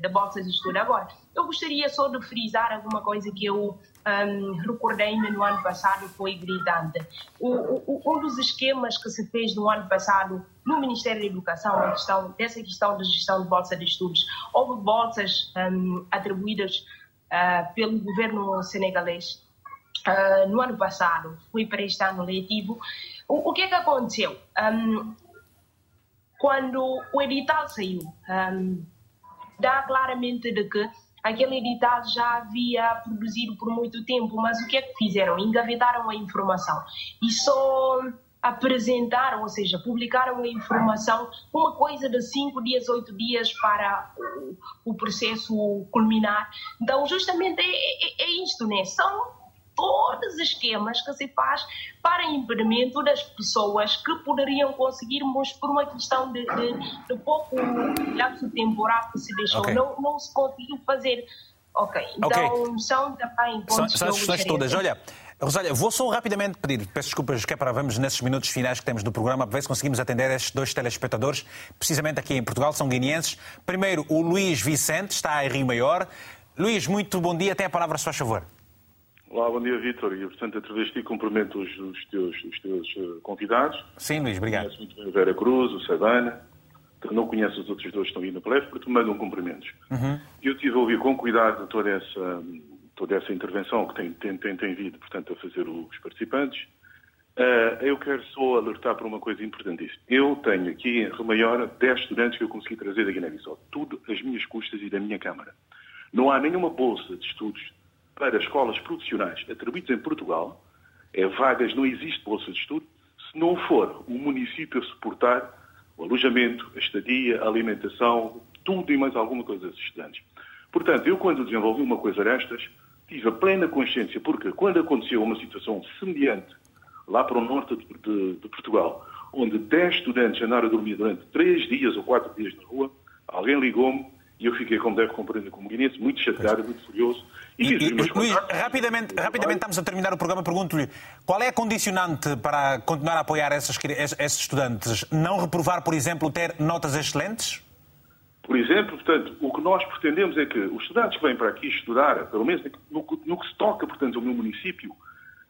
da bolsa de estudo. Agora, eu gostaria só de frisar alguma coisa que eu um, recordei-me no ano passado foi gritante. O, o, um dos esquemas que se fez no ano passado no Ministério da Educação, a questão, dessa questão da gestão de bolsa de estudos, houve bolsas um, atribuídas uh, pelo governo senegalês uh, no ano passado, foi para este ano letivo. O, o que é que aconteceu? Um, quando o edital saiu. Dá claramente de que aquele edital já havia produzido por muito tempo, mas o que é que fizeram? Engavetaram a informação e só apresentaram, ou seja, publicaram a informação uma coisa de cinco dias, oito dias para o, o processo culminar. Então, justamente é, é, é isto, né? São todos os esquemas que se faz para impedimento das pessoas que poderiam conseguirmos por uma questão de, de, de pouco lapso temporal que se deixou. Okay. Não, não se conseguiu fazer. Ok, então okay. são também pontos São, são as questões todas. Olha, Rosália, vou só rapidamente pedir, peço desculpas que é para vamos nesses minutos finais que temos do programa, para ver se conseguimos atender estes dois telespectadores, precisamente aqui em Portugal, são guineenses. Primeiro, o Luís Vicente, está em Rio Maior. Luís, muito bom dia, tem a palavra, se faz favor. Olá, bom dia, Vítor. E, portanto, através de ti cumprimento os, os, teus, os teus uh, convidados. Sim, Luís, obrigado. Conheço muito bem o Vera Cruz, o Sabana. Não conheço os outros dois que estão aí na palestra, porque mandam cumprimentos. Uhum. Eu tive a ouvir com cuidado toda essa, toda essa intervenção que tem, tem, tem, tem vindo, portanto, a fazer os participantes. Uh, eu quero só alertar para uma coisa importantíssima. Eu tenho aqui em Remaior 10 estudantes que eu consegui trazer da Guiné-Bissau. Tudo às minhas custas e da minha Câmara. Não há nenhuma bolsa de estudos para escolas profissionais atribuídas em Portugal, é vagas, não existe bolsa de estudo, se não for o município a suportar o alojamento, a estadia, a alimentação, tudo e mais alguma coisa dos estudantes. Portanto, eu quando desenvolvi uma coisa destas, tive a plena consciência, porque quando aconteceu uma situação semelhante lá para o norte de, de, de Portugal, onde 10 estudantes andaram a dormir durante 3 dias ou 4 dias na rua, alguém ligou-me e eu fiquei, como deve compreender, como guinense, muito chateado, muito furioso. E, e, e Luís, rapidamente, rapidamente estamos a terminar o programa. Pergunto-lhe qual é a condicionante para continuar a apoiar esses, esses estudantes? Não reprovar, por exemplo, ter notas excelentes? Por exemplo, portanto, o que nós pretendemos é que os estudantes que vêm para aqui estudar, pelo menos no, no que se toca, portanto, ao meu município,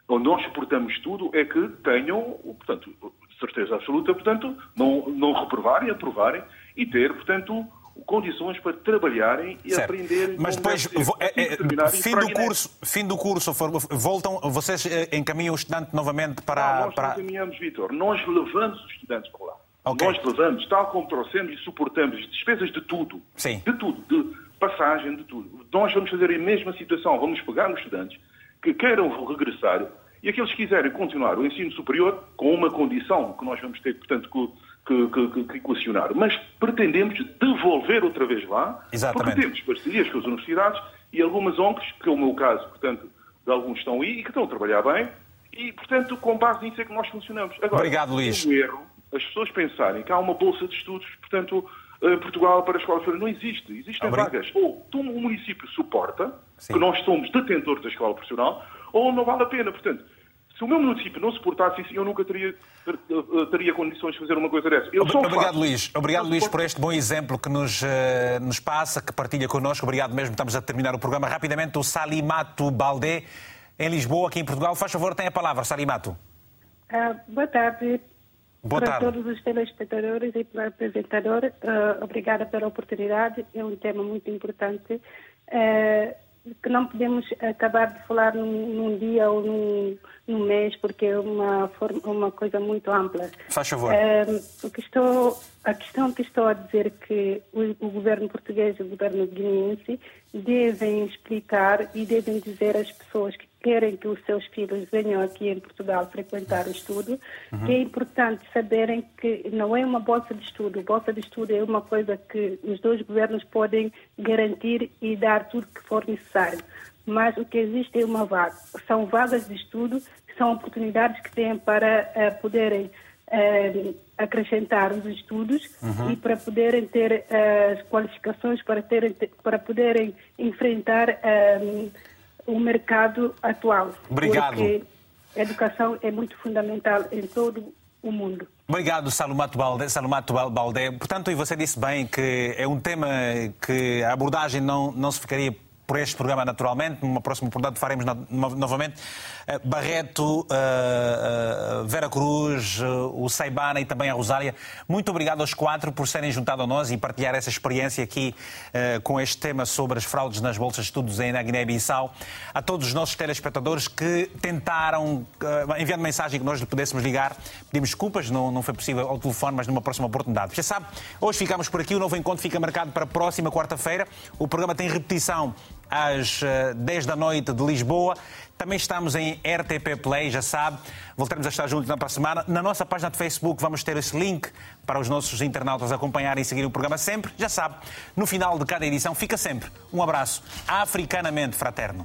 onde nós suportamos tudo, é que tenham, portanto, certeza absoluta, portanto, não, não reprovarem, aprovarem e ter, portanto, condições para trabalharem e certo. aprenderem. Mas depois, é, é, fim, do curso, fim do curso, voltam, vocês eh, encaminham o estudante novamente para. Não, nós para... encaminhamos, Vitor. Nós levamos os estudantes para lá. Okay. Nós levamos, tal como trouxemos e suportamos despesas de tudo. Sim. De tudo. De passagem, de tudo. Nós vamos fazer a mesma situação. Vamos pegar os estudantes que queiram regressar e aqueles que quiserem continuar o ensino superior com uma condição que nós vamos ter, portanto, que que, que, que equacionar, mas pretendemos devolver outra vez lá, Exatamente. porque temos parcerias com as universidades e algumas ONGs, que é o meu caso, portanto, de alguns estão aí e que estão a trabalhar bem, e, portanto, com base nisso é que nós funcionamos. Agora, Obrigado, Luís. O erro, as pessoas pensarem que há uma bolsa de estudos, portanto, eh, Portugal para a escola superior, não existe. Existem Obrigado. vagas. Ou o município suporta, Sim. que nós somos detentores da escola profissional, ou não vale a pena. Portanto, se o meu município não suportasse isso, eu nunca teria, teria condições de fazer uma coisa dessa. Eu Obrigado, faço. Luís. Obrigado, Luís, por este bom exemplo que nos, uh, nos passa, que partilha connosco. Obrigado mesmo. Estamos a terminar o programa. Rapidamente, o Salimato Baldé, em Lisboa, aqui em Portugal. Faz favor, tem a palavra, Salimato. Uh, boa tarde. Boa para tarde. todos os telespectadores e para o apresentador, uh, obrigada pela oportunidade. É um tema muito importante. Uh, que não podemos acabar de falar num, num dia ou num, num, mês, porque é uma, forma, uma coisa muito ampla. Faz favor. o que estou, a questão que estou a dizer é que o, o governo português e o governo guineense devem explicar e devem dizer às pessoas que querem que os seus filhos venham aqui em Portugal frequentar o estudo, uhum. que é importante saberem que não é uma bolsa de estudo. Bolsa de estudo é uma coisa que os dois governos podem garantir e dar tudo que for necessário. Mas o que existe é uma vaga. São vagas de estudo, são oportunidades que têm para uh, poderem uh, acrescentar os estudos uhum. e para poderem ter uh, as qualificações para, terem, para poderem enfrentar o mercado atual. Obrigado. Porque a educação é muito fundamental em todo o mundo. Obrigado, Salumato Baldé. Salumato Baldé. Portanto, e você disse bem que é um tema que a abordagem não, não se ficaria por este programa, naturalmente. Numa próxima oportunidade faremos novamente. Eh, Barreto, uh, uh, Vera Cruz, o Saibana e também a Rosália. Muito obrigado aos quatro por serem juntados a nós e partilhar essa experiência aqui com este tema sobre as fraudes nas bolsas de estudos na Guiné-Bissau. A todos os nossos telespectadores que tentaram, enviando mensagem que nós lhe pudéssemos ligar, pedimos desculpas, não, não foi possível ao telefone, mas numa próxima oportunidade. Já sabe, hoje ficamos por aqui, o novo encontro fica marcado para a próxima quarta-feira. O programa tem repetição às 10 da noite de Lisboa. Também estamos em RTP Play, já sabe. Voltaremos a estar juntos na próxima semana. Na nossa página de Facebook vamos ter esse link para os nossos internautas acompanharem e seguir o programa sempre. Já sabe, no final de cada edição fica sempre um abraço africanamente fraterno.